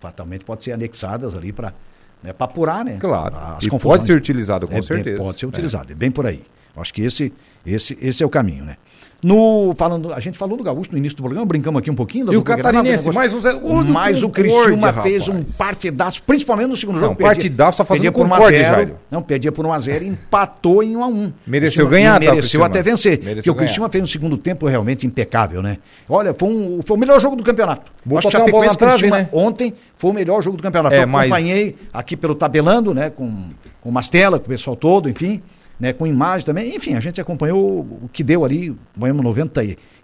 fatalmente podem ser anexadas ali para né, pra apurar, né? Claro. As E confusões. pode ser utilizado, com É, certeza. Pode ser utilizado, é. bem por aí. Acho que esse, esse, esse é o caminho, né? No, falando, a gente falou do Gaúcho no início do programa, brincamos aqui um pouquinho. E o Catarinense, Granada, mais um zero. Mas o Criciúma fez um partidaço, principalmente no segundo jogo. Não, partidaço tá fazendo por 1 a Concórdia, 0, Jairo. Não, perdia por 1 a 0 e empatou em 1 a 1 Mereceu ganhar, tá, Mereceu até vencer. Mereceu porque o. Criciúma fez um segundo tempo realmente impecável, né? Olha, foi, um, foi o melhor jogo do campeonato. Botou Acho que Chapecoense trave, Criciúma né? Ontem foi o melhor jogo do campeonato. É, Eu mas- acompanhei aqui pelo Tabelando, né? Com, com o Mastela, com o pessoal todo, enfim. Né, com imagem também, enfim, a gente acompanhou o que deu ali,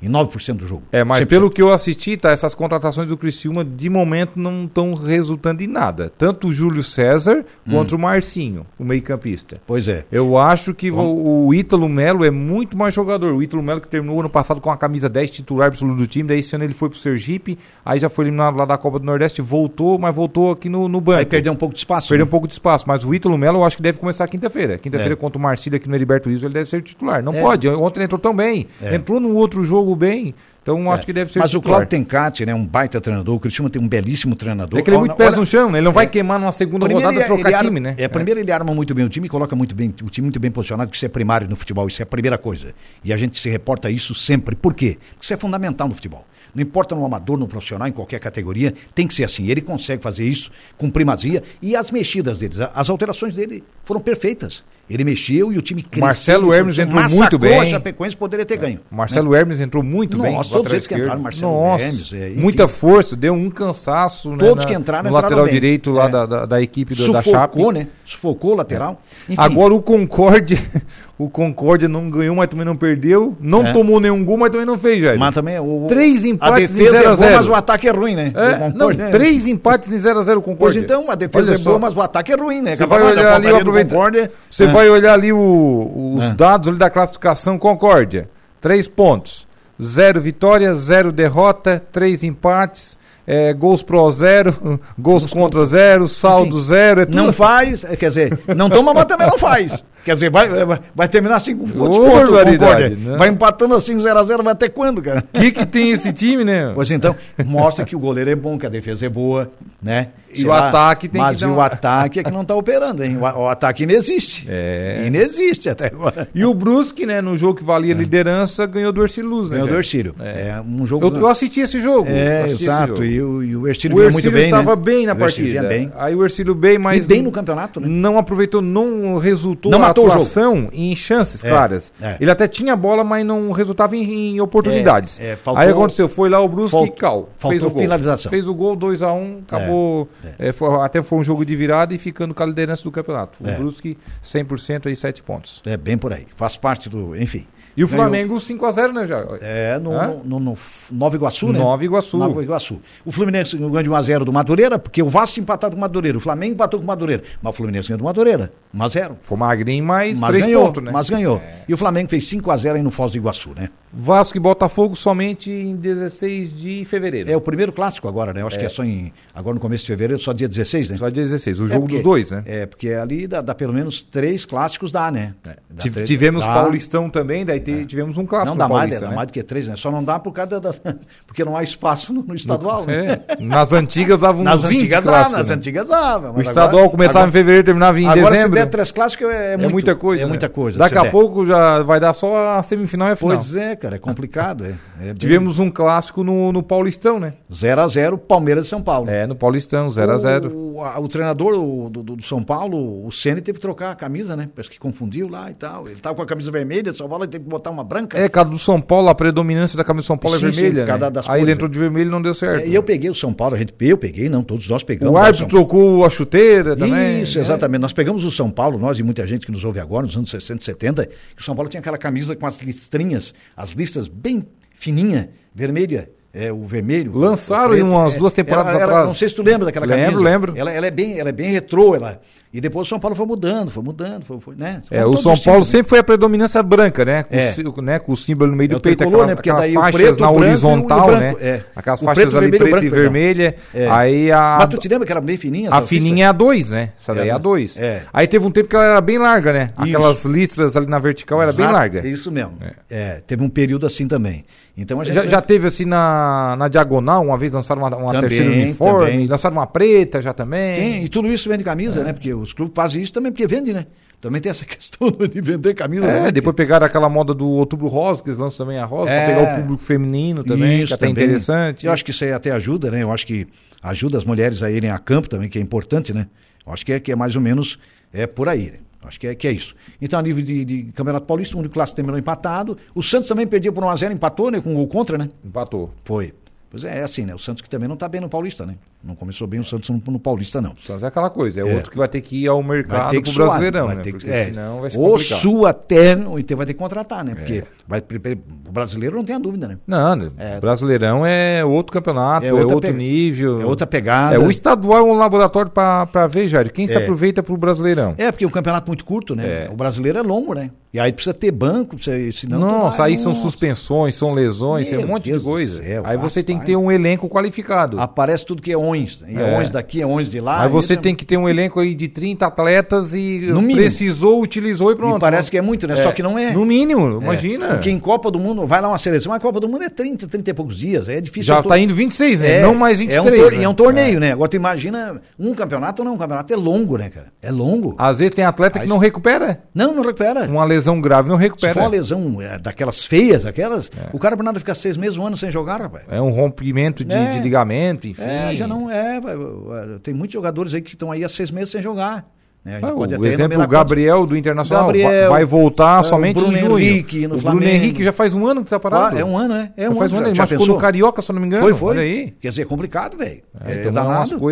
ganhamos 99% do jogo. É, mas 100%. pelo que eu assisti, tá, essas contratações do Criciúma, de momento, não estão resultando em nada. Tanto o Júlio César quanto o Marcinho, o meio-campista. Pois é. Eu acho que o, o Ítalo Melo é muito mais jogador. O Ítalo Melo que terminou ano passado com a camisa 10 titular absoluto do time, daí esse ano ele foi pro Sergipe, aí já foi eliminado lá da Copa do Nordeste, voltou, mas voltou aqui no, no banco. Aí perdeu um pouco de espaço. Perdeu né? um pouco de espaço, mas o Ítalo Melo eu acho que deve começar quinta-feira. Quinta-feira É. contra o Marcílio aqui no Heriberto Iso, ele deve ser titular. Não É. pode, ontem ele entrou tão bem. É. Entrou no outro jogo bem, então acho que deve ser Mas o. Cláudio Tencati, né, um baita treinador, o Cristiano tem um belíssimo treinador. É que ele é muito pés no chão, né? Ele não vai É. queimar numa segunda rodada ele- trocar ele arma- time, né? É, primeiro ele arma muito bem o time, coloca muito bem, o time muito bem posicionado, que isso é primário no futebol, isso é a primeira coisa. E a gente se reporta isso sempre. Por quê? Porque isso é fundamental no futebol. Não importa no amador, no profissional, em qualquer categoria, tem que ser assim. Ele consegue fazer isso com primazia e as mexidas deles, as alterações dele foram perfeitas. Ele mexeu e o time cresceu. Marcelo Hermes entrou muito bem. A Chapecoense poderia ter ganho. Marcelo Hermes entrou muito bem. Nossa, do todos eles que entraram, Marcelo Nossa, Hermes, é, muita força, deu um cansaço. né, Todos na- que entraram, no entraram lateral bem. direito lá É. da, da, da equipe do, da Chape. Sufocou, né? Sufocou o lateral. Enfim, Agora o Concórdia, o Concórdia não ganhou, mas também não perdeu. Não É. tomou nenhum gol, mas também não fez, Jair. Mas também o, Três a empates defesa em 0 a é boa, 0. mas o ataque é ruim, né? É, não, né? três empates em 0x0 o Pois Concórdia. então, a defesa é boa, mas o ataque é ruim, né? Você vai olhar ali, aproveita-. Você É. vai olhar ali os É. dados da classificação Concórdia. Três pontos. Zero vitória, zero derrota, três empates, é, gols pro zero, gols contra zero, saldo Enfim, zero. É tudo... Não faz, é, quer dizer, não toma, mas também não faz. Quer dizer, vai, vai, terminar assim com pontos o barbaridade, Concórdia? né? Vai empatando assim 0x0, vai até quando, cara? O que, que tem esse time, né? Pois então, mostra que o goleiro é bom, que a defesa é boa, né? E Sei o ataque tem que mas o ataque é que não tá operando, hein? O, o ataque inexiste. É. Inexiste até agora. E o Brusque, né, no jogo que valia liderança, ganhou do Erciluz, né? Ganhou do? Ercílio. É. É. um jogo. Eu, eu assisti esse jogo. É, exato. jogo. E E o, e o Ercílio muito Ercílio bem, estava né? bem na Ercílio partida. bem. Aí o Ercílio bem, mas E bem no campeonato, né? não aproveitou, não resultou Não a matou atuação em chances É, claras. é. Ele até tinha bola, mas não resultava em, em oportunidades. É, faltou- Aí aconteceu, foi lá o Brusque Falt- e cal. faltou Fez o gol. finalização. Fez o gol 2 a 1 acabou. foi- até foi um jogo de virada e ficando com a liderança do campeonato. O Brusque 100% aí 7 pontos. É bem por aí. Faz parte do. Enfim. E o Flamengo 5 a 0 né, já? É, no, Hã? no, no, no Nova Iguaçu, né? Nova Iguaçu. Nova Iguaçu. O Fluminense ganhou de 1x0 do Madureira, porque o Vasco empatado com o Madureira. O Flamengo empatou com o Madureira. Mas o Fluminense ganhou do Madureira. 1x0. Foi magrinho, mas Mas 3 ganhou, pontos, né? mas ganhou. E o Flamengo fez 5x0 aí no Foz do Iguaçu, né? Vasco e Botafogo somente em 16 de fevereiro. É o primeiro clássico agora, né? Eu acho que é só em. Agora no começo de fevereiro, só dia 16, né? Só dia 16, o É jogo porque- dos dois, né? É, porque ali dá, dá pelo menos três clássicos, dá, né? Dá Tive- três- Tivemos dá. Paulistão também, daí te- tivemos um clássico Não dá mais, paulista, dá né? mais do que três, né? Só não dá por causa da. porque não há espaço no, no estadual, né? É, nas antigas davam Nas uns 20 antigas clássicos, nas né? antigas dava. O estadual agora- começava agora- em fevereiro, terminava em Agora, dezembro. se der três clássicos, é, é muito- muita coisa. É né? muita coisa. Daqui a der. pouco já vai dar só a semifinal e a final. Pois é, cara, é complicado. É, é bem- Tivemos um clássico no, no Paulistão, né? 0x0 Palmeiras e São Paulo. É, no Paulistão, 0x0. O, a- o treinador o- do, do- do São Paulo, o Ceni teve que trocar a camisa, né? Parece que confundiu lá e tal. Ele tava com a camisa vermelha, São Paulo teve que botar uma branca. É, cada do São Paulo, a predominância da camisa do São Paulo Sim, é sim, vermelha. por causa né? das Aí ele entrou de vermelho não deu certo. É, e eu peguei o São Paulo, a gente, eu peguei, não, todos nós pegamos. O árbitro trocou a chuteira também. Isso, É. exatamente. Nós pegamos o São Paulo, nós e muita gente que nos ouve agora, nos anos 60 e 70, que o São Paulo tinha aquela camisa com as listrinhas, as listas bem fininha, vermelha. É, o vermelho. Lançaram o em umas duas temporadas ela- ela- atrás. Não sei se tu lembra daquela Lembro, camisa. lembro. Ela, ela é bem, ela é bem retrô, ela. E depois o São Paulo foi mudando, foi mudando, foi, foi, né? É, o São Paulo né? sempre foi a predominância branca, né? Com, É. o, né? com o símbolo no meio É do peito, tricolor, aquela, né? Porque aquelas faixas preto, na e o- horizontal, o branco, né? é. Aquelas faixas preto, ali vermelho e preta e perdão. vermelha. É. Aí a, Mas tu te lembra que era bem fininha? a fininha é a 2, né? Essa daí é É, a 2. é. Aí teve um tempo que ela era bem larga, né? Aquelas listras ali na vertical era bem larga. Isso mesmo. É. teve um período assim também. Então Já, já teve assim na, na diagonal, uma vez lançaram uma, uma Também, terceira uniforme, também. lançaram uma preta já também. Tem, e tudo isso vende camisa, né? Porque os clubes fazem isso também porque vende, né? Também tem essa questão de vender camisa. É, né? depois pegaram aquela moda do Outubro Rosa, que eles lançam também a rosa, É. pegar o público feminino também, que Isso até é também. interessante. Eu acho que isso aí até ajuda, né? Eu acho que ajuda as mulheres a irem a campo também, que é importante, né? Eu acho que é, que é mais ou menos é por aí, né? Acho que é, que é isso. Então, a nível de, de Campeonato Paulista, o único clássico terminou empatado. O Santos também perdia por 1x0, empatou, né? Com o gol contra, né? Empatou. Foi. Pois é, é assim, né? O Santos que também não tá bem no Paulista, né? Não começou bem o Santos no, no Paulista, não. O Santos é aquela coisa, é, É. outro que vai ter que ir ao mercado pro suar, Brasileirão, né? que- Porque é. senão vai ser Ou complicado. sua até, ou então vai ter que contratar, né? Porque vai, o brasileiro não tem a dúvida, né? Não, né? Brasileirão é outro campeonato, é, É outro nível. É outra pegada. É, o estadual é um laboratório pra, pra ver, Jair. Quem se É. aproveita pro Brasileirão? É, porque é um campeonato muito curto, né? É. O brasileiro é longo, né? E aí precisa ter banco, precisa, senão... Nossa, vai- aí são suspensões, são lesões, tem um monte Deus de coisa. céu, aí você tem que rapaz. ter um elenco qualificado. Aparece tudo que é ONs. E é É. ONs daqui, é ONs de lá. aí você e- tem que ter um elenco aí de 30 atletas e No mínimo. precisou, utilizou e pronto. E parece que é muito, né? Só que não é. No mínimo, É. imagina. Porque em Copa do Mundo, vai lá uma seleção, a Copa do Mundo é 30, 30 e poucos dias. É difícil. Já tá indo 26, né? É, não mais é 23. um, tor- né? é um torneio, né? Agora tu imagina um campeonato, não, um campeonato é longo, né, cara? É longo. Às vezes tem atleta que não recupera. Não, não recupera. Uma lesão grave não Se recupera. for uma lesão é, daquelas feias, aquelas, o cara por nada ficar seis meses, um ano sem jogar, rapaz. É um rompimento de, É. de ligamento, enfim. É, já não é. vai, vai, Tem muitos jogadores aí que estão aí há seis meses sem jogar. né? Ah, o exemplo, o Gabriel do Internacional Gabriel, vai voltar é, somente o Bruno em junho. Henrique no o Bruno Flamengo. Henrique já faz um ano que tá quantos- parado. Ah, É um ano, né? É Já um faz ano. um ano. já- Ele já machucou pensou? no Carioca, se eu não me engano. Foi, foi. Olha aí. Quer dizer, é complicado, velho. É, É, então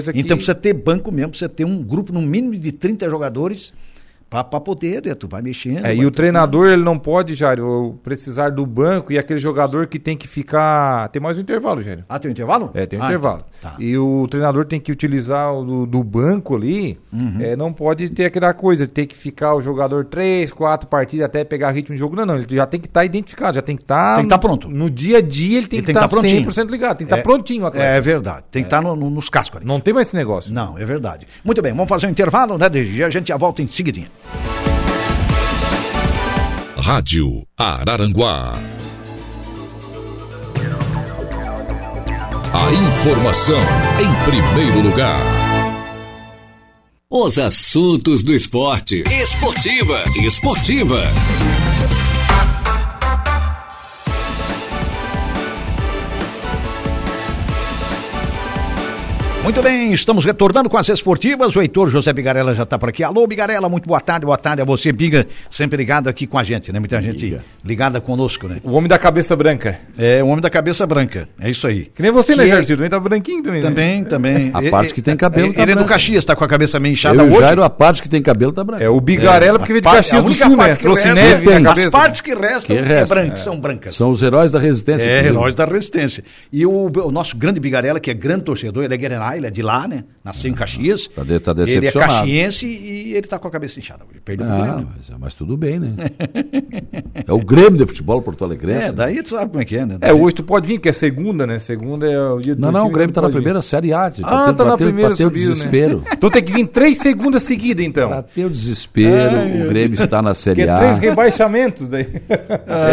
é que- Então precisa ter banco mesmo, precisa ter um grupo no mínimo de 30 jogadores pra, pra poder, né? tu vai mexendo. É, vai e o treinador, ele não pode, Jário, precisar do banco e aquele jogador que tem que ficar. Tem mais um intervalo, Jário. Ah, tem um intervalo? É, tem um Ah, intervalo. Tá. E o treinador tem que utilizar o do, do banco ali. Uhum. é, não pode ter aquela coisa, ter que ficar o jogador três, quatro partidas até pegar ritmo de jogo. Não, não. Ele já tem que estar identificado, já tem que estar. Tem que tá pronto. No dia a dia ele tem Ele que tem estar tá prontinho. 100% ligado, tem que estar É, prontinho o atleta. É verdade. Tem que estar no- no- nos cascos ali. Não tem mais esse negócio. Não, é verdade. Muito bem, vamos fazer um intervalo, né, Degi? A gente já volta em seguidinha. Rádio Araranguá. A informação em primeiro lugar. Os assuntos do esporte. Esportivas. Esportivas. Muito bem, estamos retornando com as esportivas. O Heitor José Bigarella já está por aqui. Alô, Bigarella, muito boa tarde, boa tarde a você, Biga, sempre ligado aqui com a gente, né? Muita gente ligada conosco, né? O homem da cabeça branca. É, o homem da cabeça branca, é isso aí. Que nem você, né, Que é- Jarcito? Também tá branquinho também. né? Também, também. A parte que tem cabelo Ele tá é do. Caxias, tá com a cabeça meio Eu inchada e o hoje. Jairo, a parte que tem cabelo tá branca. É o Bigarella É, porque veio de Caxias a do Sul, né? parte que Trouxe neve na As cabeça. partes que restam Que é resta, branca, são brancas. São os heróis da resistência. É, heróis da resistência. E o, o nosso grande Bigarella, que é grande torcedor, ele é Guaraná, ele é de lá, né? Nasceu em Caxias. Tá de- tá Ele é decepcionado. caxiense e ele tá com a cabeça inchada. Ele perdeu Ah, Grêmio. mas, mas tudo bem, né? é o Grêmio de futebol Porto Alegrense. É, daí tu sabe como é que é, né? É, hoje tu pode vir, que é segunda, né? Segunda é o dia do Não, não, o Grêmio tá na pode vir. primeira Série A. tio. Ah, tendo- tá na bateu- primeira bateu subiu, desespero. né? Então tem que vir três segundas seguidas, então. Bateu o desespero, o Grêmio está na Que Série é A. três rebaixamentos daí.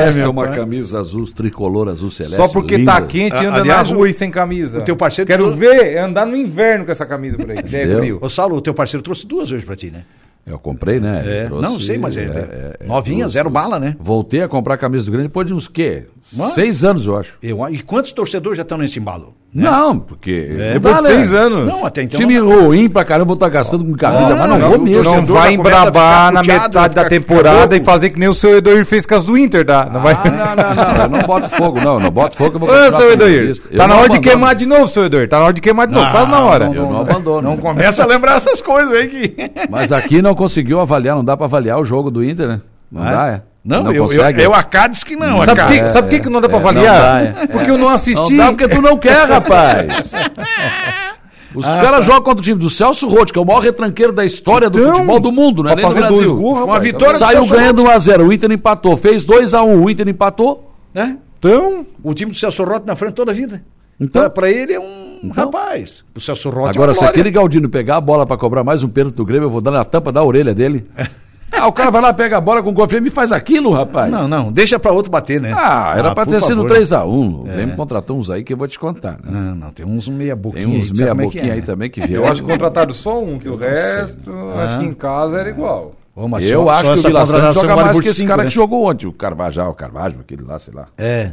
Esta é uma camisa azul, tricolor azul celeste. Só porque linda. tá quente Ah, anda aliás, na rua e sem camisa. o teu parceiro Quero ver é andar no inverno com essa camisa por aí. É frio. Ô, Saulo, o teu parceiro trouxe duas hoje pra ti, né? Eu comprei, né? É, Trouxe- não sei, mas é, é, é, novinha, trouxe- zero bala, né? Voltei a comprar a camisa do Grêmio depois de uns quê? Mas- Seis anos, eu acho. Eu, e quantos torcedores já estão nesse embalo? Não, porque. É, Depois de né? seis anos. Não, até então. Time não- ruim pra caramba, vou estar gastando com camisa, Ah, mas não, não, vou mesmo. Não vai ficar na puteado, metade da temporada e fazer que nem o seu Edoir fez com as do Inter, tá? Não vai... Ah, não, não, não, eu não boto fogo, não, não boto fogo, eu vou Ô, seu Edoir, tá na hora de queimar de novo, seu Edoir. Tá na hora de queimar de novo, quase na hora. Eu não abandono. Não começa a lembrar essas coisas aí que. Mas aqui não conseguiu avaliar, não dá pra avaliar o jogo do Inter, né? Não É? dá, é? Não, eu, eu, consegue. eu, a Cádiz que não. Sabe a por que, sabe que que não dá pra é, não avaliar? dá, é. Porque eu não assisti. Não dá porque tu não quer, rapaz. Os Ah, caras tá. jogam contra o time do Celso Roth, que é o maior retranqueiro da história do Então, futebol do mundo, né? Nem do fazer Brasil. dois gols, Uma rapaz. vitória do Saiu ganhando 1x0, o Inter empatou. Fez 2x1, o Inter empatou. Né? Então, O time do Celso Rotti na frente toda a vida. Então? Pra, pra ele é um Então? rapaz. O Celso Rotti Agora, é se aquele Galdino pegar a bola pra cobrar mais um pênalti do Grêmio, eu vou dar na tampa da orelha dele. Ah, o cara vai lá, pega a bola com confiança e faz aquilo, rapaz. Não, não, deixa pra outro bater, né? Ah, era pra por ter sido favor. 3x1. O Grêmio contratou uns aí que eu vou te contar. Né? Não, não, tem uns meia boquinha. Tem uns aí, meia é boquinha é, aí né? também que vieram. eu acho que contrataram só um, que o resto, acho que em casa era igual. Ô, mas Eu só- acho só que o Vila contratação joga mais que esse cinco, cara né? que jogou ontem, o Carvajal, o Carvalho, aquele lá, sei lá. É.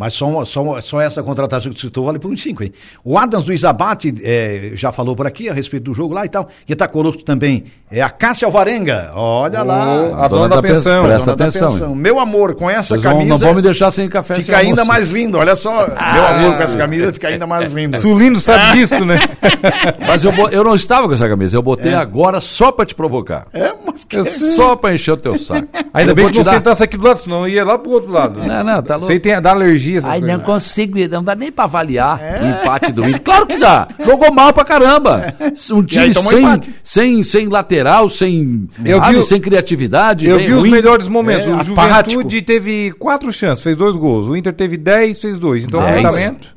Mas só, só, só essa contratação que tu citou vale por uns 5, hein? O Adams do Isabate é, já falou por aqui a respeito do jogo lá e tal. E tá conosco também é a Cássia Alvarenga. Olha lá. A dona da pensão. Presta dona da atenção. pensão. Meu amor, com essa Vocês vão, camisa não vão me deixar sem café sem fica ainda almoço. mais lindo. Olha só, meu amor com essa camisa fica ainda mais lindo. Sulindo sabe disso, né? Mas eu, eu não estava com essa camisa, eu botei agora só pra te provocar. É, mas que... Só pra encher o teu saco. Ainda Eu bem que não te dar- sentasse aqui do lado, senão ia lá pro outro lado. Não, não, tá louco. aí tem, dá alergia, essas Ai, coisas. não consigo, não dá nem pra avaliar o empate do Inter. Claro que dá. Jogou mal pra caramba. Um time aí sem, empate. sem, sem lateral, sem, Eu sabe, vi sem criatividade. Eu vi os ruim. melhores momentos. É, o apático. Juventude teve quatro chances, fez dois gols. O Inter teve dez, fez dois. Então, o Dez? aproveitamento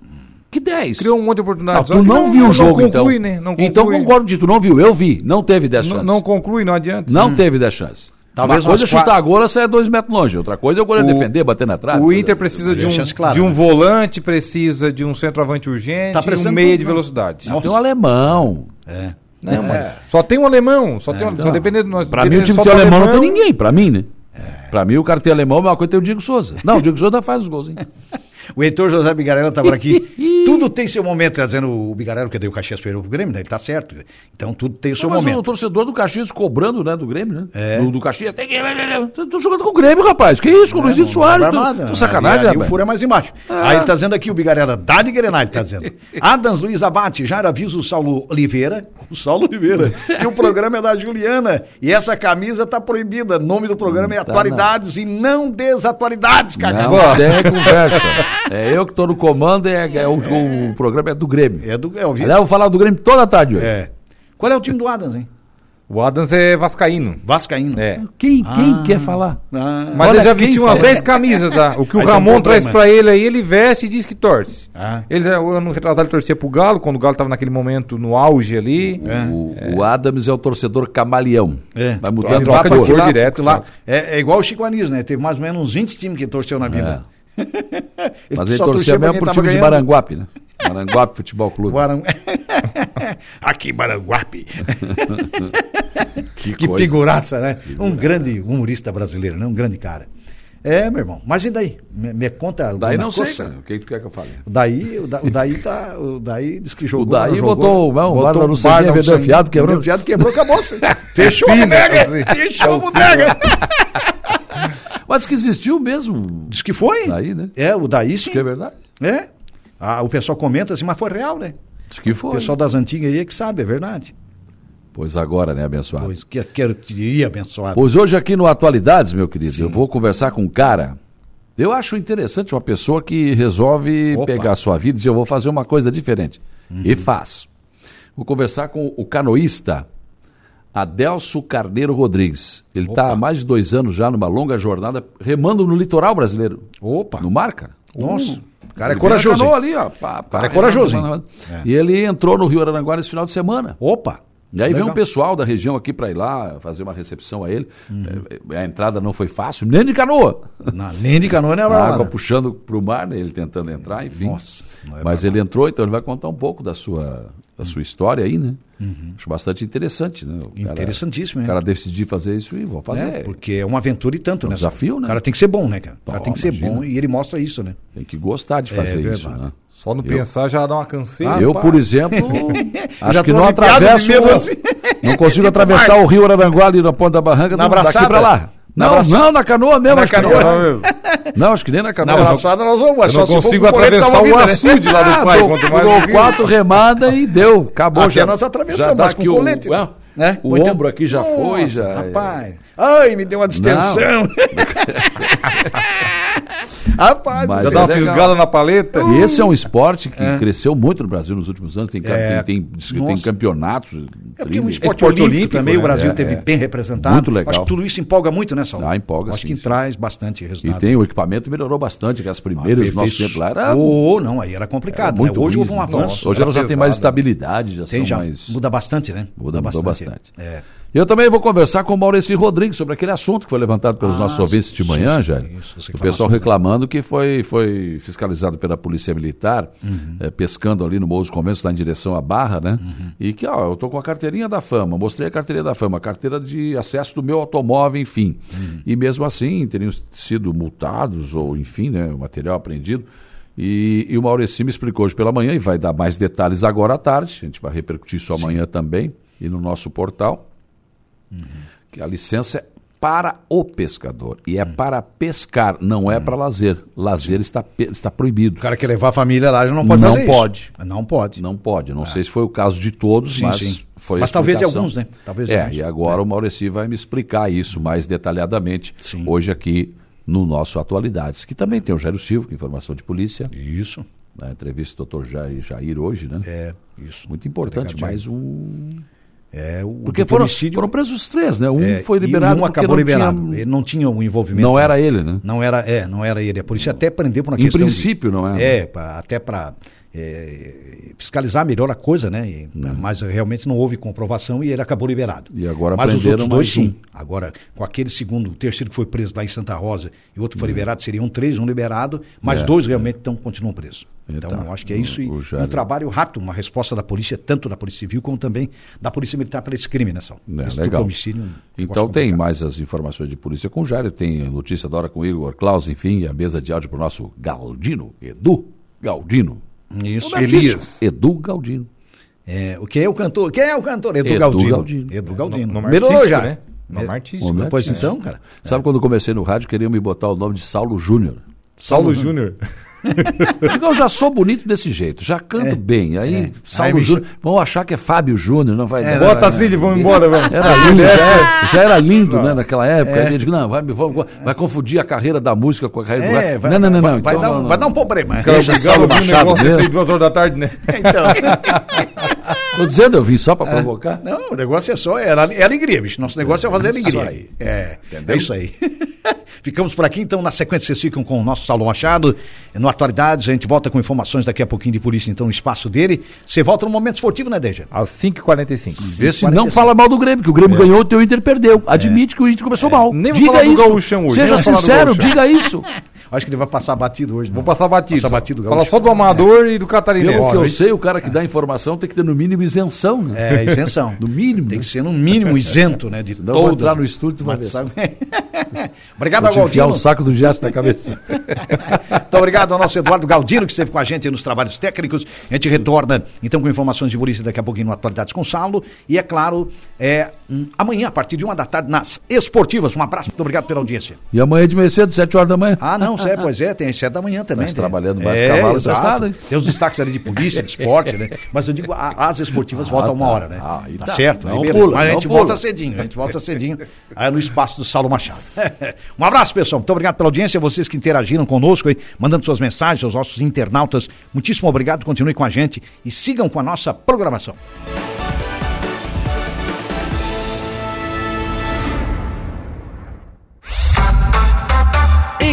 Que 10? criou um monte de Não, oportunidades. tu Só que não, viu o jogo, não então. conclui, Né? Não Então conclui. concordo de tu não viu. Eu vi. Não teve 10 Não, chances. não conclui, não adianta. Não teve 10 chances. Talvez Uma coisa é chutar quatro- a gola e sair dois metros longe. Outra coisa é o goleiro O- defender, bater na trave. O Coisa- Inter precisa de um, de um né? volante, precisa de um centroavante urgente Tá e um meia de né? velocidade. Nossa. Tem um alemão. É. Não, mas só tem um alemão. Só, tem um, só depende de nós. Pra mim, o dependendo time só que tem do alemão não tem ninguém. Pra mim, né? Pra mim, o cara tem alemão, a mesma coisa tem o Diego Souza. Não, o Diego Souza faz os gols, hein? O Heitor José Bigarella estava aqui. tudo tem seu momento, tá dizendo o Bigarella, que deu o Caxias perdeu pro Grêmio, né? Ele tá certo. Então tudo tem o seu Mas momento. o torcedor do Caxias cobrando, né, do Grêmio, né? É. Do, do Caxias. Tem que... Tô, jogando com o Grêmio, rapaz. Que isso, com o Luizito Soares? Não Tô, tô sacanagem, ali, ali o furo é mais embaixo. Aí ele tá dizendo aqui o Bigarella, Dade Grenal, ele tá dizendo. Adams Luiz Abate, já avisa o Saulo Oliveira, o Saulo Oliveira, que o programa é da Juliana e essa camisa tá proibida. O nome do programa é Tá, Atualidades e não Desatualidades, cara. Não tem conversa. É eu que tô no comando, é, é o, o programa é do Grêmio. É do é, o Aliás, eu vou falar do Grêmio toda a tarde hoje. é. Qual é o time do Adams, hein? O Adams é vascaíno. Vascaíno. É. Quem, quem quer falar? Ah, Mas Olha ele já vestiu umas fala. 10 camisas, tá? O que o Aí tem um Ramon traz pra ele aí, ele veste e diz que torce. Ah. Ele, ano retrasado, ele torcia pro Galo, quando o Galo tava naquele momento no auge ali. O, o Adams é o torcedor camaleão. É. Vai mudando Troca de cor. direto, lá, é, é igual o Chico Anísio, né? Teve mais ou menos uns 20 times que torceu na vida. Mas ele torcia mesmo pro time de. Maranguape, né? Maranguape Futebol Clube. Aqui em Maranguape. Que, Que coisa. figuraça, né? Um grande humorista brasileiro, né? Um grande cara. É, meu irmão. Mas e daí? Me, me conta. Daí não sei, coisa? cara. O que tu quer que eu fale? O daí, o, da, o daí tá. O daí diz que jogou. O daí jogou, botou o- não, o botou Lucelinha, bar na vendeu fiado, quebrou. vendeu fiado, quebrou, acabou. Fechou a né? bodega. Sim. Fechou a bodega. Mas que existiu mesmo. Diz que foi. Daí, né? É, o daí sim. Que é verdade. É. Ah, o pessoal comenta assim, mas foi real, né? Diz que O foi. pessoal das antigas aí é que sabe, é verdade. Pois agora, né, abençoado? Pois que quero te diria abençoado. Pois hoje aqui no Atualidades, meu querido, eu vou conversar com um cara. Eu acho interessante uma pessoa que resolve Opa. pegar a sua vida e dizer, eu vou fazer uma coisa diferente. E faz. Vou conversar com o canoísta Adelso Carneiro Rodrigues. Ele está há mais de dois anos já numa longa jornada remando no litoral brasileiro. Opa. No mar, cara. Nossa, o cara é corajoso, ali, ó. Pá, pá, cara é corajoso, hein? E ele entrou no Rio Araranguá nesse final de semana. Opa. E aí vem Legal. um pessoal da região aqui para ir lá fazer uma recepção a ele. É, a entrada não foi fácil, nem de canoa. Na, nem de canoa, né? A água puxando para o mar, né, ele tentando entrar, enfim. Nossa, não é Mas ele entrou, então ele vai contar um pouco da sua, da sua história aí, né? Acho bastante interessante, né? O cara- Uhum. Interessantíssimo, O cara decidir fazer isso e vou fazer. É, porque é uma aventura e tanto, É um né? desafio, né? O cara tem que ser bom, né, cara? O cara Pô, tem que ser imagina. bom e ele mostra isso, né? Tem que gostar de fazer É isso, né? Só no pensar já dá uma canseira. eu, pá. por exemplo, acho que não atravesso. assim. Não consigo atravessar o rio Araranguá ali na ponta da barranca Na do- daqui abraçada? pra lá. Na Não, abraçada? não, na canoa mesmo. Na canoa, não. né? Não, acho que nem na Na canoa. abraçada nós vamos, Eu só não consigo atravessar o né? açude lá do pai, quanto mais dou quatro remada e deu. Acabou. Até nós atravessamos, já mas com o, colete, ué, né? o ombro aqui já foi, já. é. Ai, me deu uma distensão. rapaz, Mas Já é dá uma legal. fisgada na paleta. E esse é um esporte que cresceu muito no Brasil nos últimos anos. Tem, É. tem, tem, tem Nossa. campeonatos. É porque é um esporte, Esporte olímpico, olímpico, também, né? o Brasil É, teve é. bem representado. Muito legal. Acho que tudo isso empolga muito, né, Saulo? Ah, empolga, Acho sim, que sim. traz bastante E resultado. tem o equipamento melhorou bastante, que as primeiras do nosso tempo lá era Oh, não, aí era complicado. muito né? Hoje houve um avanço. Hoje ela já tem mais estabilidade, já Tem, são já mais. muda bastante, né? Muda, mudou bastante. É. Eu também vou conversar com o Maurício Rodrigues sobre aquele assunto que foi levantado pelos Ah, nossos sim, ouvintes de sim, manhã, sim, já. O pessoal reclamando que foi, foi fiscalizado pela Polícia Militar, Uhum. eh, pescando ali no Morro dos Conventos, lá em direção à Barra, né? Uhum. E que, ó, eu tô com a carteirinha da fama, mostrei a carteirinha da fama, a carteira de acesso do meu automóvel, enfim. Uhum. E mesmo assim, teriam sido multados, ou enfim, né, o material apreendido. E, e o Maurício me explicou hoje pela manhã, e vai dar mais detalhes agora à tarde, a gente vai repercutir isso amanhã também, e no nosso portal que a licença é para o pescador e é para pescar, não é para lazer. Lazer está, está proibido. O cara quer levar a família lá, já não pode Não fazer pode. isso. Não pode. Não pode. Não sei se foi o caso de todos, Sim, mas sim. foi Mas talvez alguns, né? Talvez é, alguns. e agora o Maurici vai me explicar isso mais detalhadamente Sim. hoje aqui no nosso Atualidades, que também tem o Jairo Silva, com informação de polícia, Isso. na entrevista do doutor Jair, Jair hoje, né? É, isso. Muito importante, Delegado mais um É, o Porque foram, homicídio, foram presos os três, né? Um é, foi e liberado um acabou não liberado. tinha... Ele não tinha um envolvimento. Não era ele, né? Não era, é, não era ele. A polícia até prendeu por uma Em questão princípio, de, não é? É, pra- até para fiscalizar melhor a coisa, né? E- Mas realmente não houve comprovação e ele acabou liberado. E agora mas os outros dois mais um. sim. Agora, com aquele segundo, o terceiro que foi preso lá em Santa Rosa e o outro foi liberado, seriam três, um liberado, mas É, dois realmente tão, continuam presos. Então, Então, eu acho que é isso. E um trabalho rápido, uma resposta da polícia, tanto da Polícia Civil como também da Polícia Militar para esse crime, né, Sal? É, Esse legal. homicídio, Então tem complicado. mais as informações de polícia com o Jair, tem notícia da hora com o Igor Klaus, enfim, e a mesa de áudio para o nosso Galdino, Edu Galdino. Isso. É é isso? Edu Galdino. É, o que é o cantor? Quem é o cantor? Edu, Edu Galdino. Galdino. Edu Galdino. Nome Melhorou já. né? Nome artístico. Nome Pois artístico. então, cara. Sabe quando eu comecei no rádio, queriam me botar o nome de Saulo Júnior. Saulo Júnior. Eu digo, eu já sou bonito desse jeito, já canto bem. Aí, Saulo Aí me Júnior, vão achar que é Fábio Júnior, não vai dar. Bota e vamos embora, vamos. Era lindo, já era, já era lindo, né, naquela época. Aí eu digo, não, vai, vamos- vai confundir a carreira da música com a carreira do É, vai, não, não, não, vai, não. vai então dar, não, um, não. vai dar um problema. Cara, Deixa Saulo um negócio desse aí duas horas da tarde, né? Então, Tô dizendo, eu vim só pra provocar. não, o negócio é só, é, é alegria, bicho. Nosso negócio é fazer alegria. aí. É, é isso aí. Ficamos por aqui, então, na sequência vocês ficam com o nosso Saulo Machado. No Atualidades, a gente volta com informações daqui a pouquinho de polícia, então, no espaço dele. Você volta no momento esportivo, né, Deja? Às 5h45. Vê se não fala mal do Grêmio, que o Grêmio ganhou, o teu Inter perdeu. Admite que o Inter começou mal. Nem vou diga isso. Seja sincero, diga isso. Acho que ele vai passar batido hoje. né? Vou passar batido. Passar batido, Fala gaúcho. só do amador e do catarinense. Pelo que eu sei, o cara que dá informação tem que ter no mínimo isenção, né? É, isenção. No mínimo. Tem né? que ser no mínimo isento, né? De todas. entrar no estúdio e tu vai ver. Obrigado, Vou Galdino. o saco do gesto na cabeça. Muito obrigado ao nosso Eduardo Galdino, que esteve com a gente nos trabalhos técnicos. A gente retorna, então, com informações de polícia daqui a pouquinho no Atualidades com Saulo. E, é claro, é, hum, amanhã, a partir de uma da tarde, nas esportivas. Um abraço, muito obrigado pela audiência. E amanhã de manhã cedo, 7 horas da manhã. Ah, não, sério, pois é, tem às sete da manhã também. Nós né? trabalhando mais é, cavalo exato. Tem os destaques ali de polícia, de esporte, né? Mas eu digo, a- as esportivas voltam uma tá. hora, né? Ah, tá, tá. certo. Não beleza. pula, Mas a gente pula. volta cedinho, a gente volta cedinho aí no espaço do Saulo Machado. um abraço, pessoal. Muito obrigado pela audiência, vocês que interagiram conosco aí, mandando suas mensagens aos nossos internautas. Muitíssimo obrigado, continue com a gente e sigam com a nossa programação.